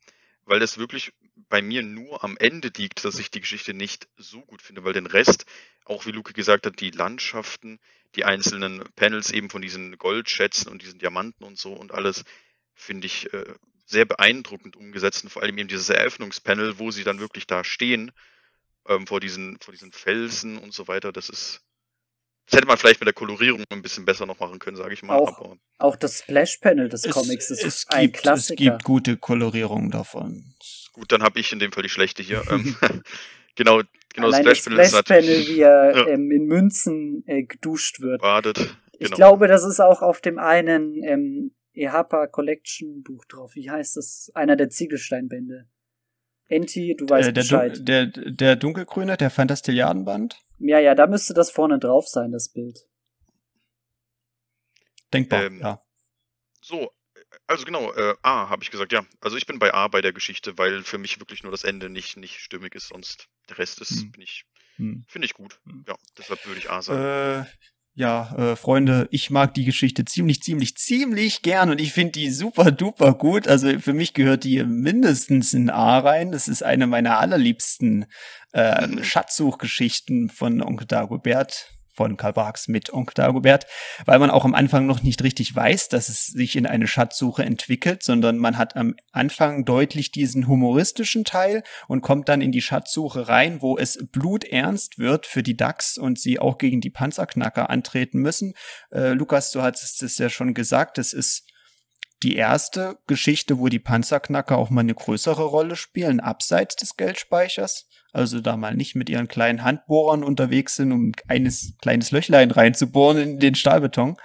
weil das wirklich bei mir nur am Ende liegt, dass ich die Geschichte nicht so gut finde, weil den Rest, auch wie Luke gesagt hat, die Landschaften, die einzelnen Panels eben von diesen Goldschätzen und diesen Diamanten und so und alles, finde ich äh, sehr beeindruckend umgesetzt und vor allem eben dieses Eröffnungspanel, wo sie dann wirklich da stehen, ähm, vor, diesen, vor diesen Felsen und so weiter, das ist, das hätte man vielleicht mit der Kolorierung ein bisschen besser noch machen können, sage ich mal. Auch, auch das Splash-Panel des es, Comics ist es ein gibt, Klassiker. Es gibt gute Kolorierungen davon. Gut, dann habe ich in dem Fall die schlechte hier. Ähm, genau, genau Allein das Splash-Panel Splash Panel, wie er ja. ähm, in Münzen äh, geduscht wird. Badet. Genau. Ich glaube, das ist auch auf dem einen ähm, EHPA Collection Buch drauf. Wie heißt das? Einer der Ziegelsteinbände. Enti, du weißt äh, der, Bescheid. Der, der dunkelgrüne, der Fantastilliardenband? Ja, ja, da müsste das vorne drauf sein, das Bild. Denkbar, ähm, ja. So, also genau, äh, A habe ich gesagt, ja. Also ich bin bei A bei der Geschichte, weil für mich wirklich nur das Ende nicht, nicht stimmig ist, sonst der Rest ist, hm. bin ich, hm. finde ich gut. Hm. Ja, deshalb würde ich A sagen. Äh, ja, äh, Freunde, ich mag die Geschichte ziemlich, ziemlich, ziemlich gern und ich finde die super duper gut. Also für mich gehört die mindestens in A rein. Das ist eine meiner allerliebsten äh. Schatzsuchgeschichten von Onkel Dagobert. Von Karl Barks mit Onkel Dagobert, weil man auch am Anfang noch nicht richtig weiß, dass es sich in eine Schatzsuche entwickelt, sondern man hat am Anfang deutlich diesen humoristischen Teil und kommt dann in die Schatzsuche rein, wo es bluternst wird für die Ducks und sie auch gegen die Panzerknacker antreten müssen. Äh, Lukas, du hattest es ja schon gesagt, es ist die erste Geschichte, wo die Panzerknacker auch mal eine größere Rolle spielen, abseits des Geldspeichers. Also da mal nicht mit ihren kleinen Handbohrern unterwegs sind, um eines kleines Löchlein reinzubohren in den Stahlbeton.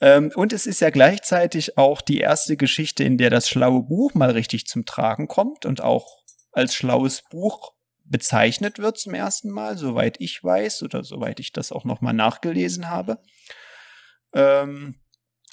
Ähm, und es ist ja gleichzeitig auch die erste Geschichte, in der das schlaue Buch mal richtig zum Tragen kommt und auch als schlaues Buch bezeichnet wird zum ersten Mal, soweit ich weiß oder soweit ich das auch noch mal nachgelesen habe. Ähm,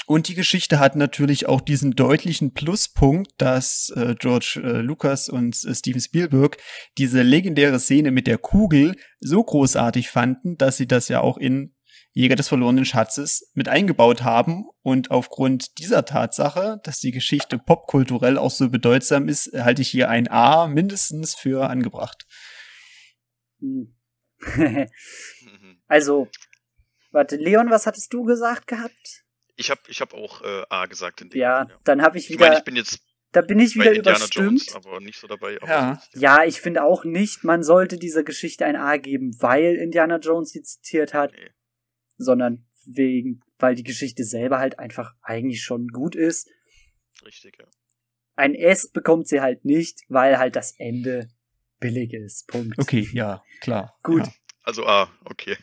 und die Geschichte hat natürlich auch diesen deutlichen Pluspunkt, dass äh, George äh, Lucas und äh, Steven Spielberg diese legendäre Szene mit der Kugel so großartig fanden, dass sie das ja auch in Jäger des verlorenen Schatzes mit eingebaut haben. Und aufgrund dieser Tatsache, dass die Geschichte popkulturell auch so bedeutsam ist, halte ich hier ein A mindestens für angebracht. Hm. also, warte, Leon, was hattest du gesagt gehabt? Ich habe ich hab auch äh, A gesagt in dem Ja, Fall, ja. dann habe ich wieder. Ich meine, ich bin jetzt da bin ich wieder überstimmt. Jones, aber nicht so dabei. ja. ja, ich finde auch nicht, man sollte dieser Geschichte ein A geben, weil Indiana Jones sie zitiert hat, nee. sondern wegen, weil die Geschichte selber halt einfach eigentlich schon gut ist. Richtig, ja. Ein S bekommt sie halt nicht, weil halt das Ende billig ist. Punkt. Okay, ja, klar. Gut. Ja. Also A, okay.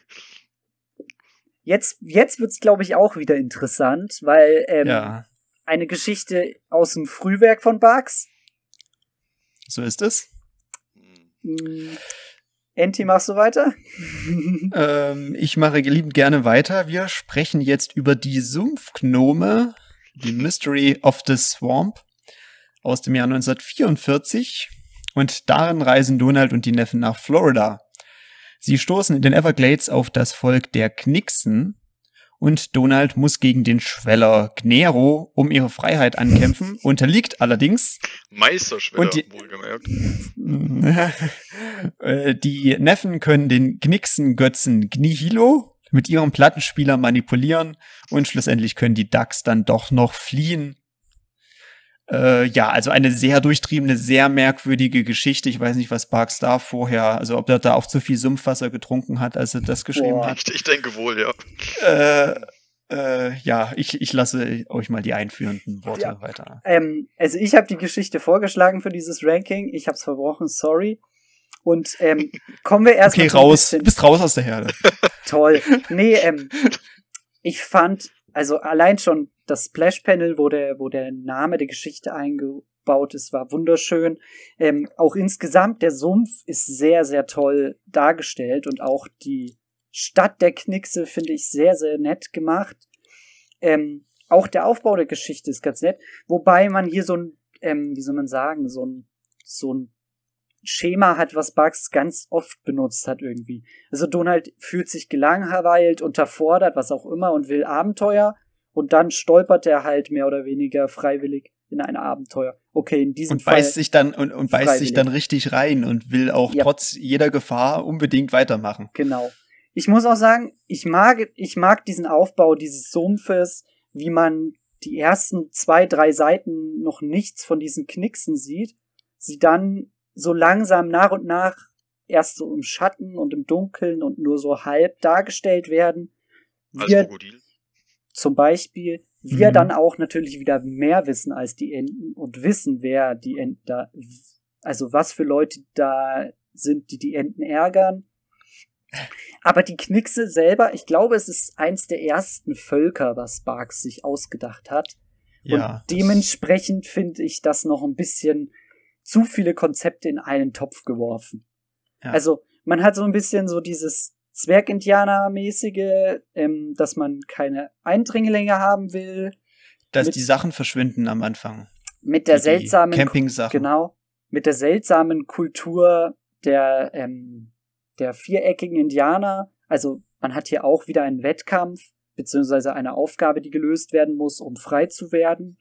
Jetzt, jetzt wird's, glaube ich, auch wieder interessant, weil ähm, ja. eine Geschichte aus dem Frühwerk von Bugs. So ist es. Hm. Enti, machst du weiter? ähm, ich mache liebend gerne weiter. Wir sprechen jetzt über die Sumpfgnome, die Mystery of the Swamp aus dem Jahr 1944. Und darin reisen Donald und die Neffen nach Florida. Sie stoßen in den Everglades auf das Volk der Knixen und Donald muss gegen den Schweller Gnero um ihre Freiheit ankämpfen, unterliegt allerdings. Meisterschweller, die, wohlgemerkt. Äh, die Neffen können den Knixen-Götzen Gnihilo mit ihrem Plattenspieler manipulieren und schlussendlich können die Ducks dann doch noch fliehen äh, ja, also eine sehr durchtriebene, sehr merkwürdige Geschichte. Ich weiß nicht, was Barks da vorher, also ob er da auch zu viel Sumpfwasser getrunken hat, als er das geschrieben Boah. hat. Ich, ich, denke wohl, ja. Äh, äh, ja, ich, ich lasse euch mal die einführenden Worte ja. weiter. Ähm, also ich habe die Geschichte vorgeschlagen für dieses Ranking. Ich habe es verbrochen, sorry. Und ähm, kommen wir erst okay, mal raus. Du bist raus aus der Herde. Toll. Nee, ähm, ich fand, also allein schon das Splash-Panel, wo der, wo der Name der Geschichte eingebaut ist, war wunderschön. Ähm, auch insgesamt, der Sumpf ist sehr, sehr toll dargestellt und auch die Stadt der Knickse finde ich sehr, sehr nett gemacht. Ähm, auch der Aufbau der Geschichte ist ganz nett, wobei man hier so ein, ähm, wie soll man sagen, so ein, so ein Schema hat, was Bugs ganz oft benutzt hat irgendwie. Also Donald fühlt sich gelangweilt, unterfordert, was auch immer und will Abenteuer und dann stolpert er halt mehr oder weniger freiwillig in ein Abenteuer. Okay, in diesem und Fall. Beißt sich dann, und, und beißt sich dann richtig rein und will auch ja. trotz jeder Gefahr unbedingt weitermachen. Genau. Ich muss auch sagen, ich mag, ich mag diesen Aufbau dieses Sumpfes, wie man die ersten zwei, drei Seiten noch nichts von diesen Knicksen sieht, sie dann so langsam nach und nach erst so im Schatten und im Dunkeln und nur so halb dargestellt werden. Als Krokodil zum Beispiel wir mhm. dann auch natürlich wieder mehr wissen als die Enten und wissen, wer die Enten da, also was für Leute da sind, die die Enten ärgern. Aber die Knickse selber, ich glaube, es ist eins der ersten Völker, was Barks sich ausgedacht hat. Ja, und dementsprechend finde ich das noch ein bisschen zu viele Konzepte in einen Topf geworfen. Ja. Also man hat so ein bisschen so dieses Zwergindianer-mäßige, ähm, dass man keine Eindringlinge haben will. Dass mit, die Sachen verschwinden am Anfang. Mit der seltsamen Camping-Sachen. Genau. Mit der seltsamen Kultur der, ähm, der viereckigen Indianer. Also man hat hier auch wieder einen Wettkampf, beziehungsweise eine Aufgabe, die gelöst werden muss, um frei zu werden.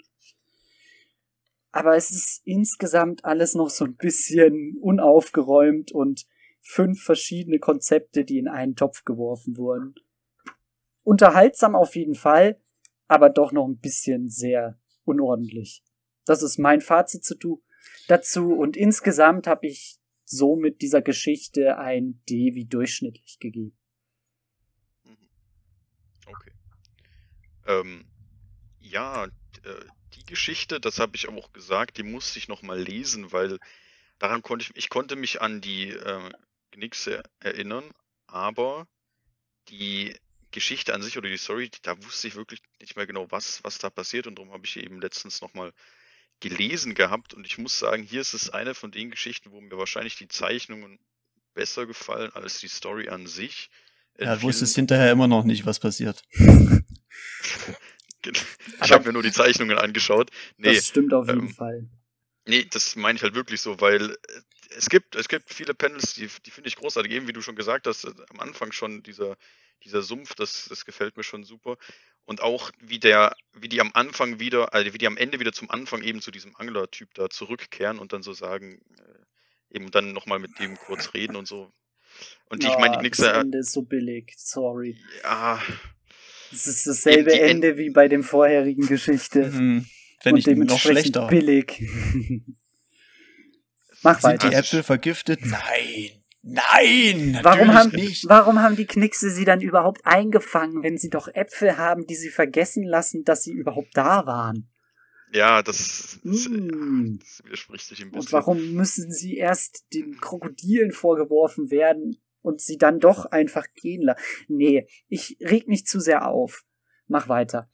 Aber es ist insgesamt alles noch so ein bisschen unaufgeräumt und fünf verschiedene Konzepte, die in einen Topf geworfen wurden. unterhaltsam auf jeden Fall, aber doch noch ein bisschen sehr unordentlich. Das ist mein Fazit zu dazu und insgesamt habe ich so mit dieser Geschichte ein D wie durchschnittlich gegeben. Okay. Ähm, ja, äh, die Geschichte, das habe ich auch gesagt, die musste ich noch mal lesen, weil daran konnte ich, ich konnte mich an die äh, Knickse erinnern, aber die Geschichte an sich oder die Story, da wusste ich wirklich nicht mehr genau, was, was da passiert und darum habe ich eben letztens noch mal gelesen gehabt und ich muss sagen, hier ist es eine von den Geschichten, wo mir wahrscheinlich die Zeichnungen besser gefallen als die Story an sich. Ja, du wusstest hinterher immer noch nicht, was passiert. ich habe mir nur die Zeichnungen angeschaut. Nee, das stimmt auf jeden ähm, Fall. Nee, das meine ich halt wirklich so, weil äh, es gibt, es gibt viele Panels, die, die finde ich großartig, eben wie du schon gesagt hast, äh, am Anfang schon dieser, dieser Sumpf, das, das gefällt mir schon super. Und auch wie der, wie die am Anfang wieder, also wie die am Ende wieder zum Anfang eben zu diesem Angler-Typ da zurückkehren und dann so sagen, äh, eben dann nochmal mit dem kurz reden und so. Und ja, ich meine, die Knickse. Das Ende ist so billig, sorry. Ja. Es ist dasselbe die, die Ende End wie bei dem vorherigen Geschichte. Mhm. Wenn ich noch schlechter. billig. Mach Sind weiter. die Äpfel vergiftet? Nein. Nein, warum haben, nicht. Warum haben die Knickse sie dann überhaupt eingefangen, wenn sie doch Äpfel haben, die sie vergessen lassen, dass sie überhaupt da waren? Ja, das, das, mm. das widerspricht sich ein bisschen. Und warum müssen sie erst den Krokodilen vorgeworfen werden und sie dann doch einfach gehen lassen? Nee, ich reg mich zu sehr auf. Mach weiter.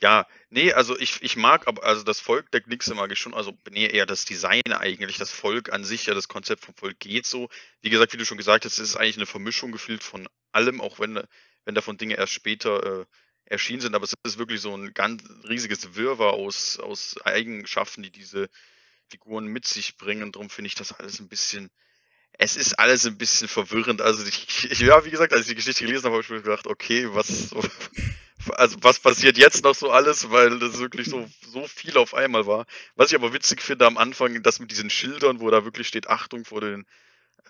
Ja, nee, also ich, ich mag, aber also das Volk der Knickse mag ich schon, also nee, eher das Design eigentlich, das Volk an sich, ja, das Konzept vom Volk geht so. Wie gesagt, wie du schon gesagt hast, es ist eigentlich eine Vermischung gefühlt von allem, auch wenn, wenn davon Dinge erst später äh, erschienen sind, aber es ist wirklich so ein ganz riesiges Wirrwarr aus, aus Eigenschaften, die diese Figuren mit sich bringen. Darum finde ich das alles ein bisschen, es ist alles ein bisschen verwirrend. Also ich, ich ja, wie gesagt, als ich die Geschichte gelesen habe, habe ich mir gedacht, okay, was, also was passiert jetzt noch so alles, weil das wirklich so, so viel auf einmal war. Was ich aber witzig finde am Anfang, das mit diesen Schildern, wo da wirklich steht Achtung vor den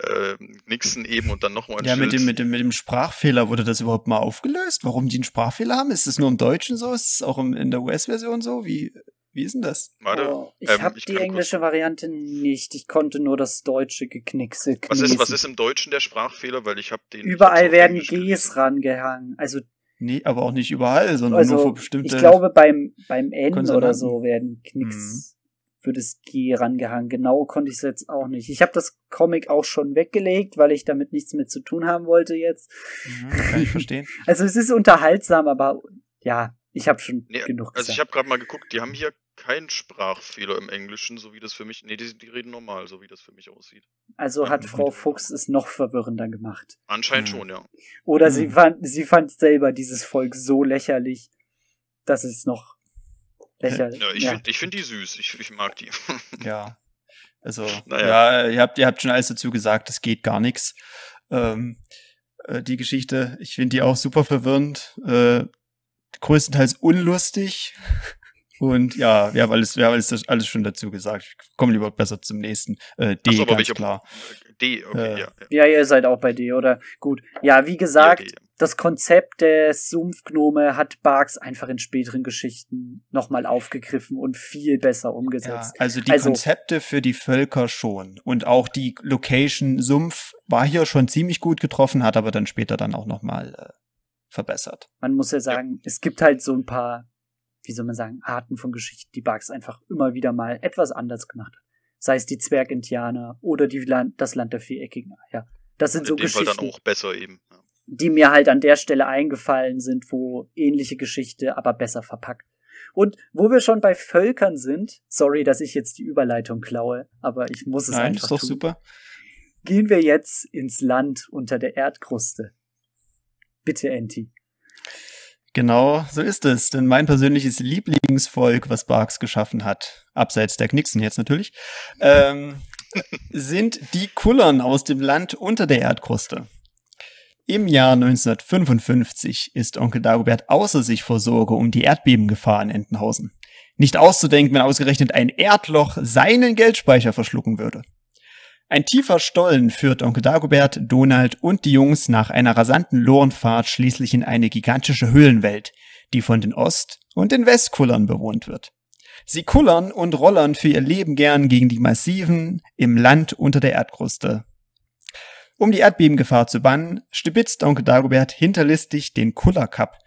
äh, Nixon eben und dann nochmal ein Ja, mit dem, mit, dem, mit dem Sprachfehler wurde das überhaupt mal aufgelöst? Warum die einen Sprachfehler haben? Ist es nur im Deutschen so? Ist es auch im, in der US-Version so? Wie, wie ist denn das? Warte, oh, ich ähm, habe die englische Variante nicht. Ich konnte nur das deutsche Geknickse Was ist, was ist im Deutschen der Sprachfehler? Weil ich habe den. Überall werden Gs rangehangen. Also Nee, aber auch nicht überall, sondern also, nur für bestimmte. Ich glaube, beim, beim N oder so werden Knicks, mhm. wird es G rangehangen. Genau konnte ich es jetzt auch nicht. Ich habe das Comic auch schon weggelegt, weil ich damit nichts mehr zu tun haben wollte jetzt. Mhm, kann ich verstehen. also es ist unterhaltsam, aber ja, ich habe schon nee, genug gesagt. Also ich habe gerade mal geguckt, die haben hier keinen Sprachfehler im Englischen, so wie das für mich. Nee, die, die reden normal, so wie das für mich aussieht. Also hat Frau Fuchs es noch verwirrender gemacht. Anscheinend hm. schon, ja. Oder hm. sie fand, sie fand selber dieses Volk so lächerlich, dass es noch lächerlich. Ja, ich ja. finde ich find die süß. Ich, ich mag die. ja. Also, naja. ja, ihr habt, ihr habt schon alles dazu gesagt, es geht gar nichts. Ähm, äh, die Geschichte, ich finde die auch super verwirrend. Äh, größtenteils unlustig. Und ja, wir haben alles, wir haben alles, alles schon dazu gesagt. Ich komme lieber besser zum nächsten. Äh, D, so, ganz klar. D, okay, äh, ja, ja. Ja, ihr seid auch bei D, oder? Gut. Ja, wie gesagt, ja, D, ja. das Konzept des Sumpfgnome hat Barks einfach in späteren Geschichten nochmal aufgegriffen und viel besser umgesetzt. Ja, also die also, Konzepte für die Völker schon. Und auch die Location Sumpf war hier schon ziemlich gut getroffen, hat aber dann später dann auch nochmal äh, verbessert. Man muss ja sagen, es gibt halt so ein paar wie soll man sagen, Arten von Geschichten, die Bugs einfach immer wieder mal etwas anders gemacht hat. Sei es die Zwergindianer oder die Land, das Land der viereckigen Eier. Das sind so Geschichten. Fall dann auch besser eben. Ja. Die mir halt an der Stelle eingefallen sind, wo ähnliche Geschichte, aber besser verpackt. Und wo wir schon bei Völkern sind, sorry, dass ich jetzt die Überleitung klaue, aber ich muss es Nein, einfach ist doch tun. super. Gehen wir jetzt ins Land unter der Erdkruste. Bitte, Enti. Genau, so ist es. Denn mein persönliches Lieblingsvolk, was Barks geschaffen hat, abseits der Knixen jetzt natürlich, ähm, sind die Kullern aus dem Land unter der Erdkruste. Im Jahr 1955 ist Onkel Dagobert außer sich vor Sorge um die Erdbebengefahr in Entenhausen. Nicht auszudenken, wenn ausgerechnet ein Erdloch seinen Geldspeicher verschlucken würde. Ein tiefer Stollen führt Onkel Dagobert, Donald und die Jungs nach einer rasanten Lorenfahrt schließlich in eine gigantische Höhlenwelt, die von den Ost- und den Westkullern bewohnt wird. Sie kullern und rollern für ihr Leben gern gegen die Massiven im Land unter der Erdkruste. Um die Erdbebengefahr zu bannen, stibitzt Onkel Dagobert hinterlistig den Kuller Cup,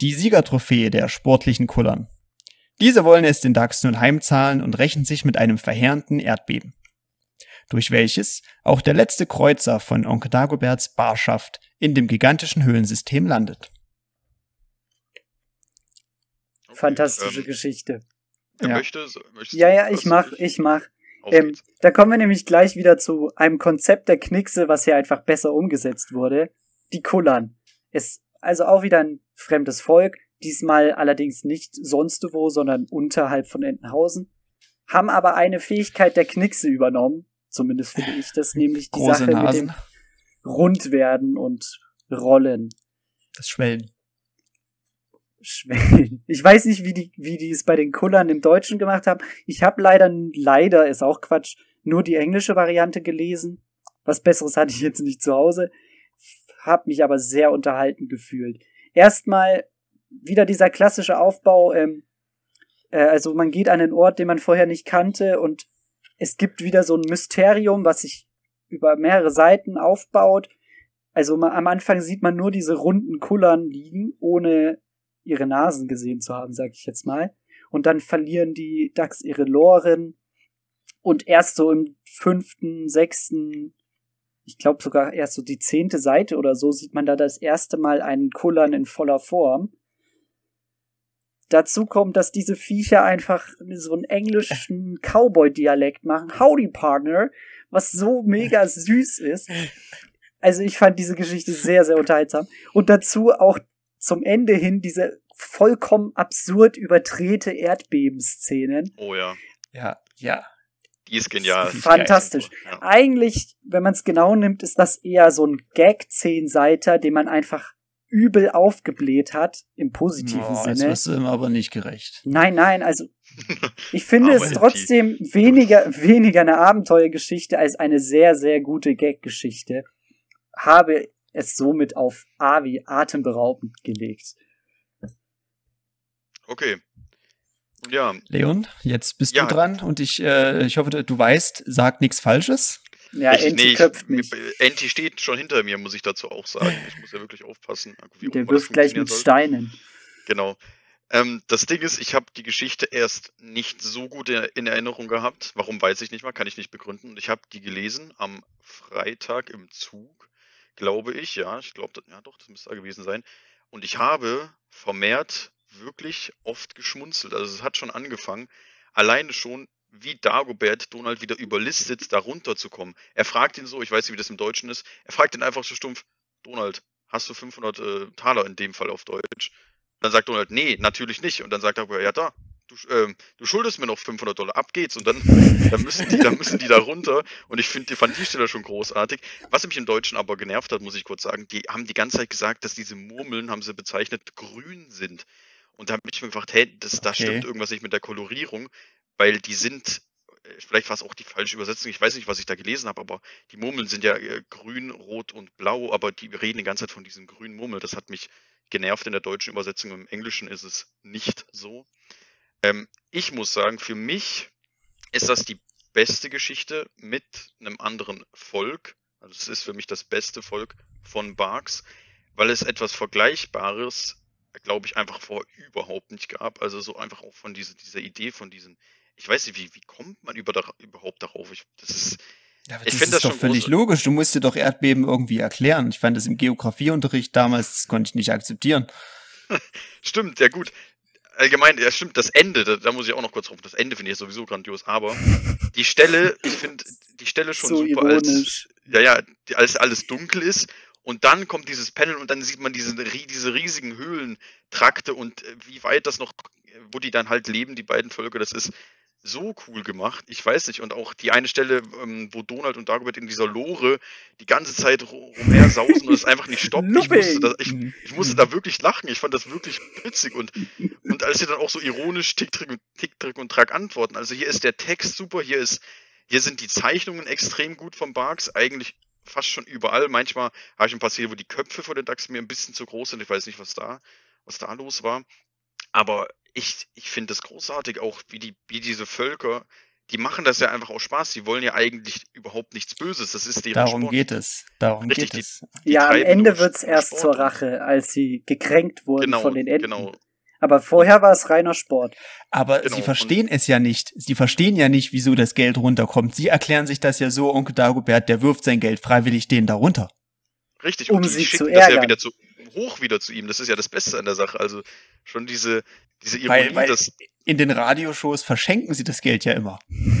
die Siegertrophäe der sportlichen Kullern. Diese wollen es den Dachs nun heimzahlen und rächen sich mit einem verheerenden Erdbeben, durch welches auch der letzte Kreuzer von Onkel Dagoberts Barschaft in dem gigantischen Höhlensystem landet. Fantastische ähm, Geschichte. Ja. möchte, Ja, ja, ich mach, ich mach. Ähm, da kommen wir nämlich gleich wieder zu einem Konzept der Knickse, was hier einfach besser umgesetzt wurde. Die Kullern. Ist also auch wieder ein fremdes Volk, diesmal allerdings nicht sonst wo, sondern unterhalb von Entenhausen, haben aber eine Fähigkeit der Knickse übernommen, zumindest finde ich das, nämlich die Große Sache mit Nasen, dem Rundwerden und Rollen. das Schwellen. Schwellen. Ich weiß nicht, wie die, wie die es bei den Kullern im Deutschen gemacht haben. Ich habe leider, leider ist auch Quatsch, nur die englische Variante gelesen. Was Besseres hatte ich jetzt nicht zu Hause. Hab mich aber sehr unterhalten gefühlt. Erstmal wieder dieser klassische Aufbau, ähm, äh, also man geht an einen Ort, den man vorher nicht kannte und es gibt wieder so ein Mysterium, was sich über mehrere Seiten aufbaut. Also ma- am Anfang sieht man nur diese runden Kullern liegen, ohne ihre Nasen gesehen zu haben, sag ich jetzt mal. Und dann verlieren die Ducks ihre Loren. Und erst so im fünften, sechsten, ich glaube sogar erst so die zehnte Seite oder so, sieht man da das erste Mal einen Kullern in voller Form. Dazu kommt, dass diese Viecher einfach so einen englischen Cowboy-Dialekt machen. Howdy, Partner. Was so mega süß ist. Also ich fand diese Geschichte sehr, sehr unterhaltsam. Und dazu auch zum Ende hin diese vollkommen absurd überdrehte Erdbebenszenen. Oh ja, Ja, ja. die ist genial. Fantastisch. Ja. Eigentlich, wenn man es genau nimmt, ist das eher so ein Gag-Zehnseiter, den man einfach übel aufgebläht hat, im positiven Oh, Sinne. wirst du ihm aber nicht gerecht. Nein, nein, also ich finde es trotzdem weniger, weniger eine Abenteuergeschichte als eine sehr, sehr gute Gag-Geschichte. Habe es somit auf A wie atemberaubend gelegt. Okay. Ja, Leon, jetzt bist Ja. du dran und ich, äh, ich hoffe, du weißt, sag nichts Falsches. Ja, ich, Enti nee, köpft mich. Enti steht schon hinter mir, muss ich dazu auch sagen. Ich muss ja wirklich aufpassen. Der wirft gleich mit soll. Steinen. Genau. Ähm, das Ding ist, ich habe die Geschichte erst nicht so gut in, in Erinnerung gehabt. Warum weiß ich nicht mal, kann ich nicht begründen. Und ich habe die gelesen am Freitag im Zug, glaube ich. Ja, ich glaube, ja doch, das müsste da gewesen sein. Und ich habe vermehrt wirklich oft geschmunzelt. Also es hat schon angefangen. Alleine schon, wie Dagobert Donald wieder überlistet, da runterzukommen. Er fragt ihn so, ich weiß nicht, wie das im Deutschen ist, er fragt ihn einfach so stumpf, Donald, hast du 500 äh, Taler in dem Fall auf Deutsch? Dann sagt Donald, nee, natürlich nicht. Und dann sagt er, ja da, du, ähm, du schuldest mir noch 500 Dollar, ab geht's. Und dann, dann, müssen, die, dann müssen die da runter. Und ich finde, die fand die Stelle schon großartig. Was mich im Deutschen aber genervt hat, muss ich kurz sagen, die haben die ganze Zeit gesagt, dass diese Murmeln, haben sie bezeichnet, grün sind. Und da habe ich mir gefragt, hey, das, da Okay. stimmt irgendwas nicht mit der Kolorierung, weil die sind, äh, vielleicht war es auch die falsche Übersetzung, ich weiß nicht, was ich da gelesen habe, aber die Murmeln sind ja äh, grün, rot und blau, aber die reden die ganze Zeit von diesen grünen Murmeln. Das hat mich genervt in der deutschen Übersetzung. Im Englischen ist es nicht so. Ähm, ich muss sagen, für mich ist das die beste Geschichte mit einem anderen Volk. Also es ist für mich das beste Volk von Barks, weil es etwas Vergleichbares, glaube ich, einfach vorher überhaupt nicht gab. Also so einfach auch von dieser, dieser Idee, von diesen, ich weiß nicht, wie, wie kommt man über, überhaupt darauf? Ich, das ist, Ja, Ich das find ist das doch völlig groß- logisch. Du musst dir doch Erdbeben irgendwie erklären. Ich fand das im Geografieunterricht damals, das konnte ich nicht akzeptieren. Stimmt, ja gut. Allgemein, ja stimmt, das Ende, da, da muss ich auch noch kurz drauf. Das Ende finde ich sowieso grandios, aber die Stelle, ich finde die Stelle schon So super, als, ja, ja, als alles dunkel ist und dann kommt dieses Panel und dann sieht man diese, diese riesigen Höhlentrakte und äh, wie weit das noch, wo die dann halt leben, die beiden Völker, das ist so cool gemacht. Ich weiß nicht. Und auch die eine Stelle, ähm, wo Donald und Dagobert in dieser Lore die ganze Zeit ru- rumhersausen und es einfach nicht stoppt. Ich musste, da, ich, Mhm. ich musste da wirklich lachen. Ich fand das wirklich witzig und, und als sie dann auch so ironisch Tick, Trick und Tick, Trick und Track antworten. Also hier ist der Text super, hier ist, Hier sind die Zeichnungen extrem gut von Barks, eigentlich fast schon überall. Manchmal habe ich ein paar Szenen, wo die Köpfe von den Dachs mir ein bisschen zu groß sind. Ich weiß nicht, was da, was da los war. Aber ich, ich finde es großartig, auch wie die, wie diese Völker, die machen das ja einfach auch Spaß. Die wollen ja eigentlich überhaupt nichts Böses. Das ist deren Darum Sport. geht es. Darum Richtig, geht es. Die ja, am Ende nur wird's erst Sport zur Rache, als sie gekränkt wurden Genau, von den Enten. genau. Aber vorher war es reiner Sport. Aber Genau, sie verstehen es ja nicht. Sie verstehen ja nicht, wieso das Geld runterkommt. Sie erklären sich das ja so, Onkel Dagobert, der wirft sein Geld freiwillig denen darunter. Richtig, Um und die sie schicken zu das ja ärgern. wieder zu, hoch wieder zu ihm. Das ist ja das Beste an der Sache. Also schon diese, diese Ironie, Weil, weil das in den Radioshows verschenken sie das Geld ja immer.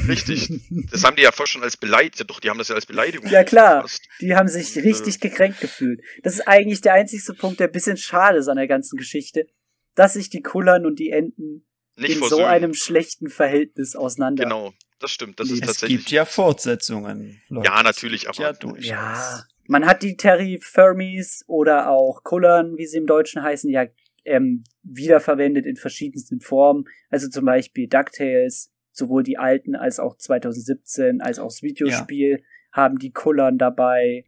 richtig. Das haben die ja fast schon als Beleidigung, ja doch, die haben das ja als Beleidigung. Ja, klar. gefasst. Die haben sich Und, richtig gekränkt gefühlt. Das ist eigentlich der einzigste Punkt, der ein bisschen schade ist an der ganzen Geschichte, dass sich die Kullern und die Enten Nicht in so versöhnen. einem schlechten Verhältnis auseinander. Genau, das stimmt. Das Es ist Es tatsächlich. gibt ja Fortsetzungen. Leute. Ja, natürlich, Es aber- ja durchaus. Ja, man hat die Terry Fermies oder auch Kullern, wie sie im Deutschen heißen, ja ähm, wiederverwendet in verschiedensten Formen. Also zum Beispiel DuckTales, sowohl die alten als auch 2017, als auch das Videospiel haben die Kullern dabei.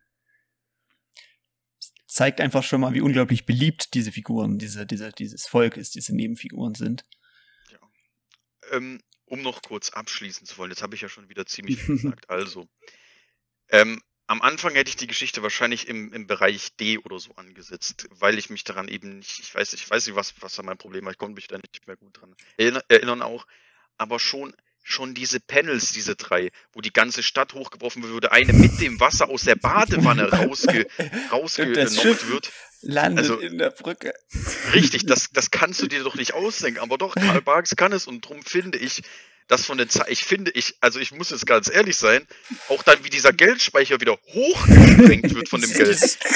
Zeigt einfach schon mal, wie unglaublich beliebt diese Figuren, diese, diese, dieses Volk ist, diese Nebenfiguren sind. ähm, um noch kurz abschließen zu wollen, jetzt habe ich ja schon wieder ziemlich viel gesagt. Also, ähm, am Anfang hätte ich die Geschichte wahrscheinlich im, im Bereich D oder so angesetzt, weil ich mich daran eben nicht, ich weiß, ich weiß nicht, was, was da mein Problem war, ich konnte mich da nicht mehr gut dran erinner, erinnern auch, aber schon, schon diese Panels, diese drei, wo die ganze Stadt hochgeworfen würde, eine mit dem Wasser aus der Badewanne rausge, rausgenockt wird. Landet Also- in der Brücke. Richtig, das, das kannst du dir doch nicht ausdenken. Aber doch, Karl Barks kann es und drum finde ich, dass von den Ze ich finde, ich, also ich muss jetzt ganz ehrlich sein, auch dann wie dieser Geldspeicher wieder hochgesprengt wird von dem Geld.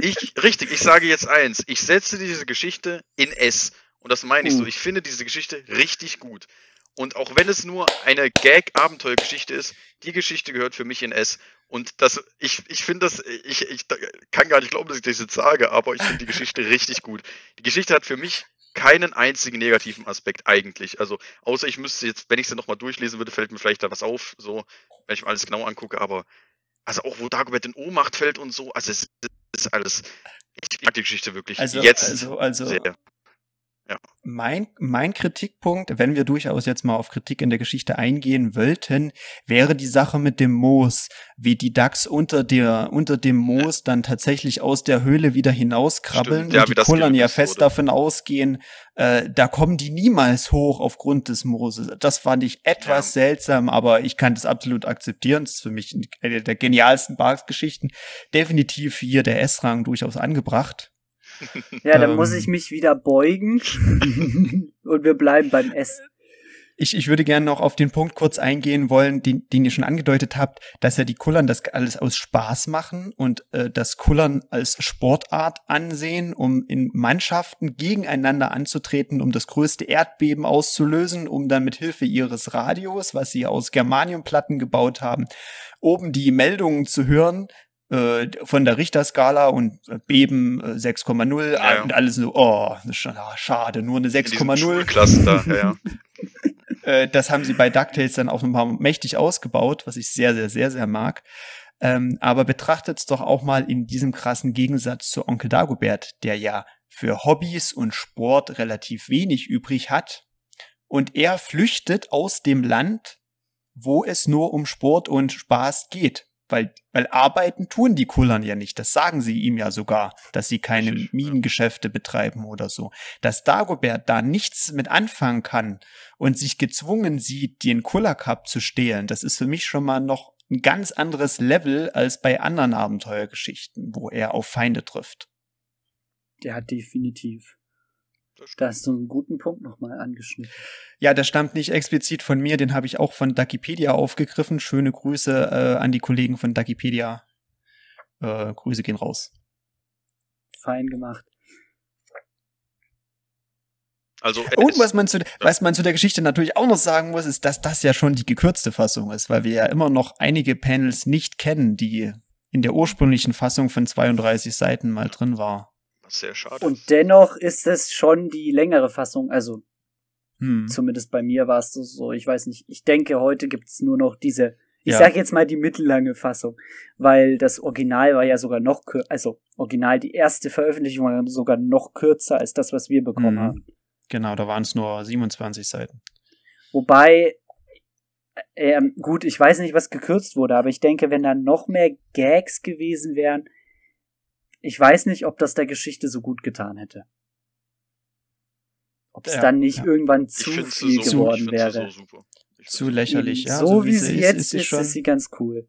Ich, richtig, ich sage jetzt eins, ich setze diese Geschichte in S. Und das meine ich so, ich finde diese Geschichte richtig gut. Und auch wenn es nur eine Gag-Abenteuergeschichte ist, die Geschichte gehört für mich in S. Und das, ich, ich finde das, ich, ich kann gar nicht glauben, dass ich das jetzt sage, aber ich finde die Geschichte richtig gut. Die Geschichte hat für mich keinen einzigen negativen Aspekt eigentlich. Also, außer ich müsste jetzt, wenn ich sie nochmal durchlesen würde, fällt mir vielleicht da was auf, so, wenn ich mir alles genau angucke, aber, also auch wo Dagobert in Ohnmacht fällt und so, also es ist alles, ich mag die Geschichte wirklich Also, jetzt also, also sehr. Mein, mein Kritikpunkt, wenn wir durchaus jetzt mal auf Kritik in der Geschichte eingehen wollten, wäre die Sache mit dem Moos, wie die Dachs unter der, unter dem Moos dann tatsächlich aus der Höhle wieder hinauskrabbeln Stimmt, ja, und die das Kullern ja fest wurde. davon ausgehen, äh, da kommen die niemals hoch aufgrund des Mooses. Das fand ich etwas seltsam, aber ich kann das absolut akzeptieren. Das ist für mich eine der genialsten Barks-Geschichten. Definitiv hier der S-Rang durchaus angebracht. Ja, dann Ähm. muss ich mich wieder beugen und wir bleiben beim S. Ich, ich würde gerne noch auf den Punkt kurz eingehen wollen, den, den ihr schon angedeutet habt, dass ja die Kullern das alles aus Spaß machen und äh, das Kullern als Sportart ansehen, um in Mannschaften gegeneinander anzutreten, um das größte Erdbeben auszulösen, um dann mit Hilfe ihres Radios, was sie aus Germaniumplatten gebaut haben, oben die Meldungen zu hören, äh, von der Richterskala und äh, Beben äh, 6,0 Ja, ja. und alles so, oh, schon, ah, schade, nur eine In diesen 6,0. Schulklassen da, ja, ja. Äh, das haben sie bei DuckTales dann auch nochmal mächtig ausgebaut, was ich sehr, sehr, sehr, sehr mag. Ähm, aber betrachtet's doch auch mal in diesem krassen Gegensatz zu Onkel Dagobert, der ja für Hobbys und Sport relativ wenig übrig hat. Und er flüchtet aus dem Land, wo es nur um Sport und Spaß geht. Weil, weil arbeiten tun die Kullern ja nicht. Das sagen sie ihm ja sogar, dass sie keine Richtig, ja. Minengeschäfte betreiben oder so. Dass Dagobert da nichts mit anfangen kann und sich gezwungen sieht, den Kuller Cup zu stehlen, das ist für mich schon mal noch ein ganz anderes Level als bei anderen Abenteuergeschichten, wo er auf Feinde trifft. Ja, definitiv. Da hast du einen guten Punkt nochmal angeschnitten. Ja, das stammt nicht explizit von mir, den habe ich auch von Duckipedia aufgegriffen. Schöne Grüße äh, an die Kollegen von Duckipedia. Äh, Grüße gehen raus. Fein gemacht. Also, Und was man, zu, was man zu der Geschichte natürlich auch noch sagen muss, ist, dass das ja schon die gekürzte Fassung ist, weil wir ja immer noch einige Panels nicht kennen, die in der ursprünglichen Fassung von 32 Seiten mal drin war. Was sehr schade Und dennoch ist es schon die längere Fassung, also Hm. Zumindest bei mir war es so. Ich weiß nicht. Ich denke, heute gibt's nur noch diese. Ich Ja. sag jetzt mal die mittellange Fassung, weil das Original war ja sogar noch kür also Original die erste Veröffentlichung war sogar noch kürzer als das, was wir bekommen Mhm. haben. Genau, da waren es nur 27 Seiten. Wobei, ähm, gut, ich weiß nicht, was gekürzt wurde, aber ich denke, wenn da noch mehr Gags gewesen wären, ich weiß nicht, ob das der Geschichte so gut getan hätte. Ob es Ja, dann nicht ja. irgendwann zu viel so, geworden wäre. so super. Ich Zu lächerlich, ja. so, wie sie jetzt ist, sie ist, sie ganz cool.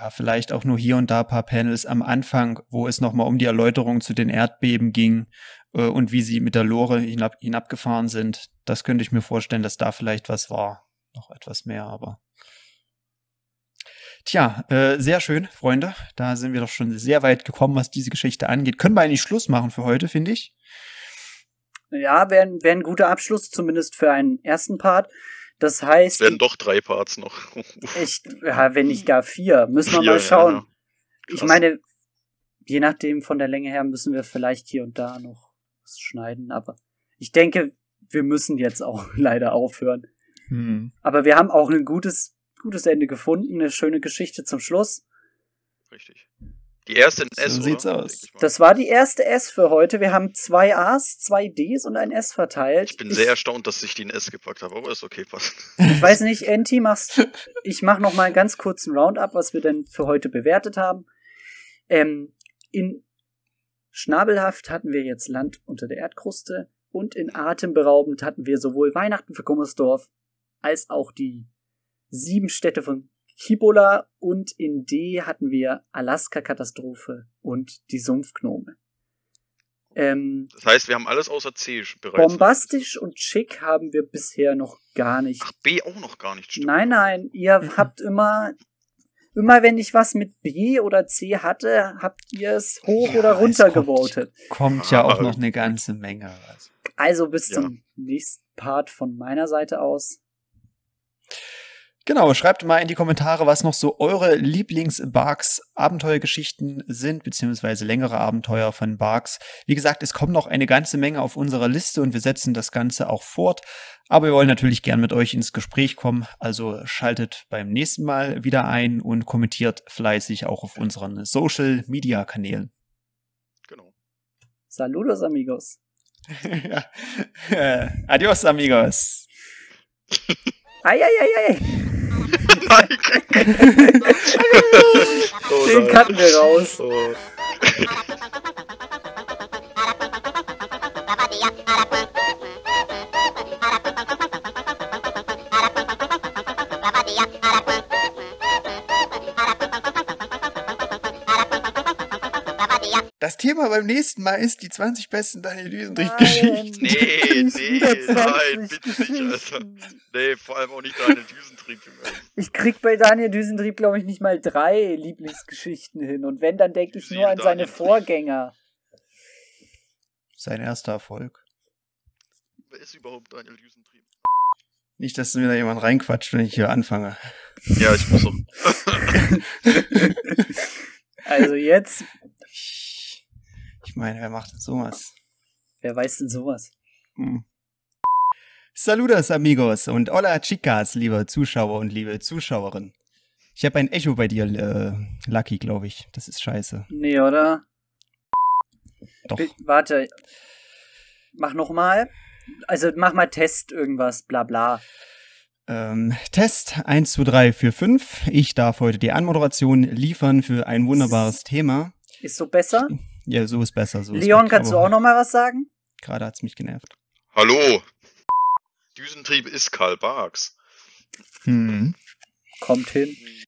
Ja, vielleicht auch nur hier und da ein paar Panels am Anfang, wo es nochmal um die Erläuterung zu den Erdbeben ging äh, und wie sie mit der Lore hinab, hinabgefahren sind. Das könnte ich mir vorstellen, dass da vielleicht was war. Noch etwas mehr, aber. Tja, äh, sehr schön, Freunde. Da sind wir doch schon sehr weit gekommen, was diese Geschichte angeht. Können wir eigentlich Schluss machen für heute, finde ich. Ja, wäre wär ein guter Abschluss, zumindest für einen ersten Part. Das Es heißt, werden doch drei Parts noch. ich, ja, wenn nicht gar vier, müssen wir Vier, mal schauen. ja, ja. Ich meine, je nachdem von der Länge her müssen wir vielleicht hier und da noch was schneiden, aber ich denke, wir müssen jetzt auch leider aufhören. Hm. Aber wir haben auch ein gutes, gutes Ende gefunden, eine schöne Geschichte zum Schluss. Richtig. Die erste in So S, sieht's oder? aus. Ich. Das war die erste S für heute. Wir haben zwei A's, zwei D's und ein S verteilt. ich bin sehr erstaunt, dass ich die in S gepackt habe, aber ist okay, passt. Ich weiß nicht, Enti, machst ich mach noch mal einen ganz kurzen Roundup, was wir denn für heute bewertet haben. Ähm, in Schnabelhaft hatten wir jetzt Land unter der Erdkruste und in Atemberaubend hatten wir sowohl Weihnachten für Gummersdorf als auch die sieben Städte von Kibola und in D hatten wir Alaska-Katastrophe und die Sumpfgnome. Ähm, Das heißt, wir haben alles außer C bereits. bombastisch und schick haben wir bisher noch gar nicht Ach, B auch noch gar nicht, stimmt. Nein, nein, ihr habt immer, immer wenn ich was mit B oder C hatte, habt ihr es hoch Ja, oder runter kommt. gewotet. Kommt ja auch Aber- noch eine ganze Menge. Also. Also bis Ja. zum nächsten Part von meiner Seite aus. Genau, schreibt mal in die Kommentare, was noch so eure Lieblings-Barks Abenteuergeschichten sind, beziehungsweise längere Abenteuer von Barks. Wie gesagt, es kommt noch eine ganze Menge auf unserer Liste und wir setzen das Ganze auch fort. Aber wir wollen natürlich gern mit euch ins Gespräch kommen, also schaltet beim nächsten Mal wieder ein und kommentiert fleißig auch auf unseren Social-Media-Kanälen. Genau. Saludos, amigos. ja. äh, Adios, amigos. Ai, ai, ai, ai. Oh, Den cutten wir raus. Oh. Thema beim nächsten Mal ist die 20 besten Daniel. Düsentrieb-Geschichten. Nee, nee, nein, 20 bitte nicht, Alter. Nee, vor allem auch nicht Daniel Düsentrieb. Ich krieg bei Daniel Düsentrieb, glaube ich, nicht mal drei Lieblingsgeschichten hin. Und wenn, dann denke ich nur an seine Daniel. Vorgänger. Sein erster Erfolg. Wer ist überhaupt Daniel Düsentrieb? Nicht, dass mir da jemand reinquatscht, wenn ich hier anfange. Ja, ich muss doch. Also jetzt, meine, wer macht denn sowas? wer weiß denn sowas? Hm. Saludos, amigos und hola chicas, liebe Zuschauer und liebe Zuschauerinnen. Ich habe ein Echo bei dir, äh, Lucky, glaube ich. Das ist scheiße. Nee, oder? Doch. Bi- Warte. Mach noch mal. Also mach mal Test irgendwas, bla bla. Ähm, Test 1, 2, 3, 4, 5. Ich darf heute die Anmoderation liefern für ein wunderbares Thema. Ist so besser? Ja, so ist besser. So ist Leon, gut, kannst du auch noch mal was sagen? Gerade hat's mich genervt. Hallo! Düsentrieb ist Karl Barks. Hm. Kommt hin.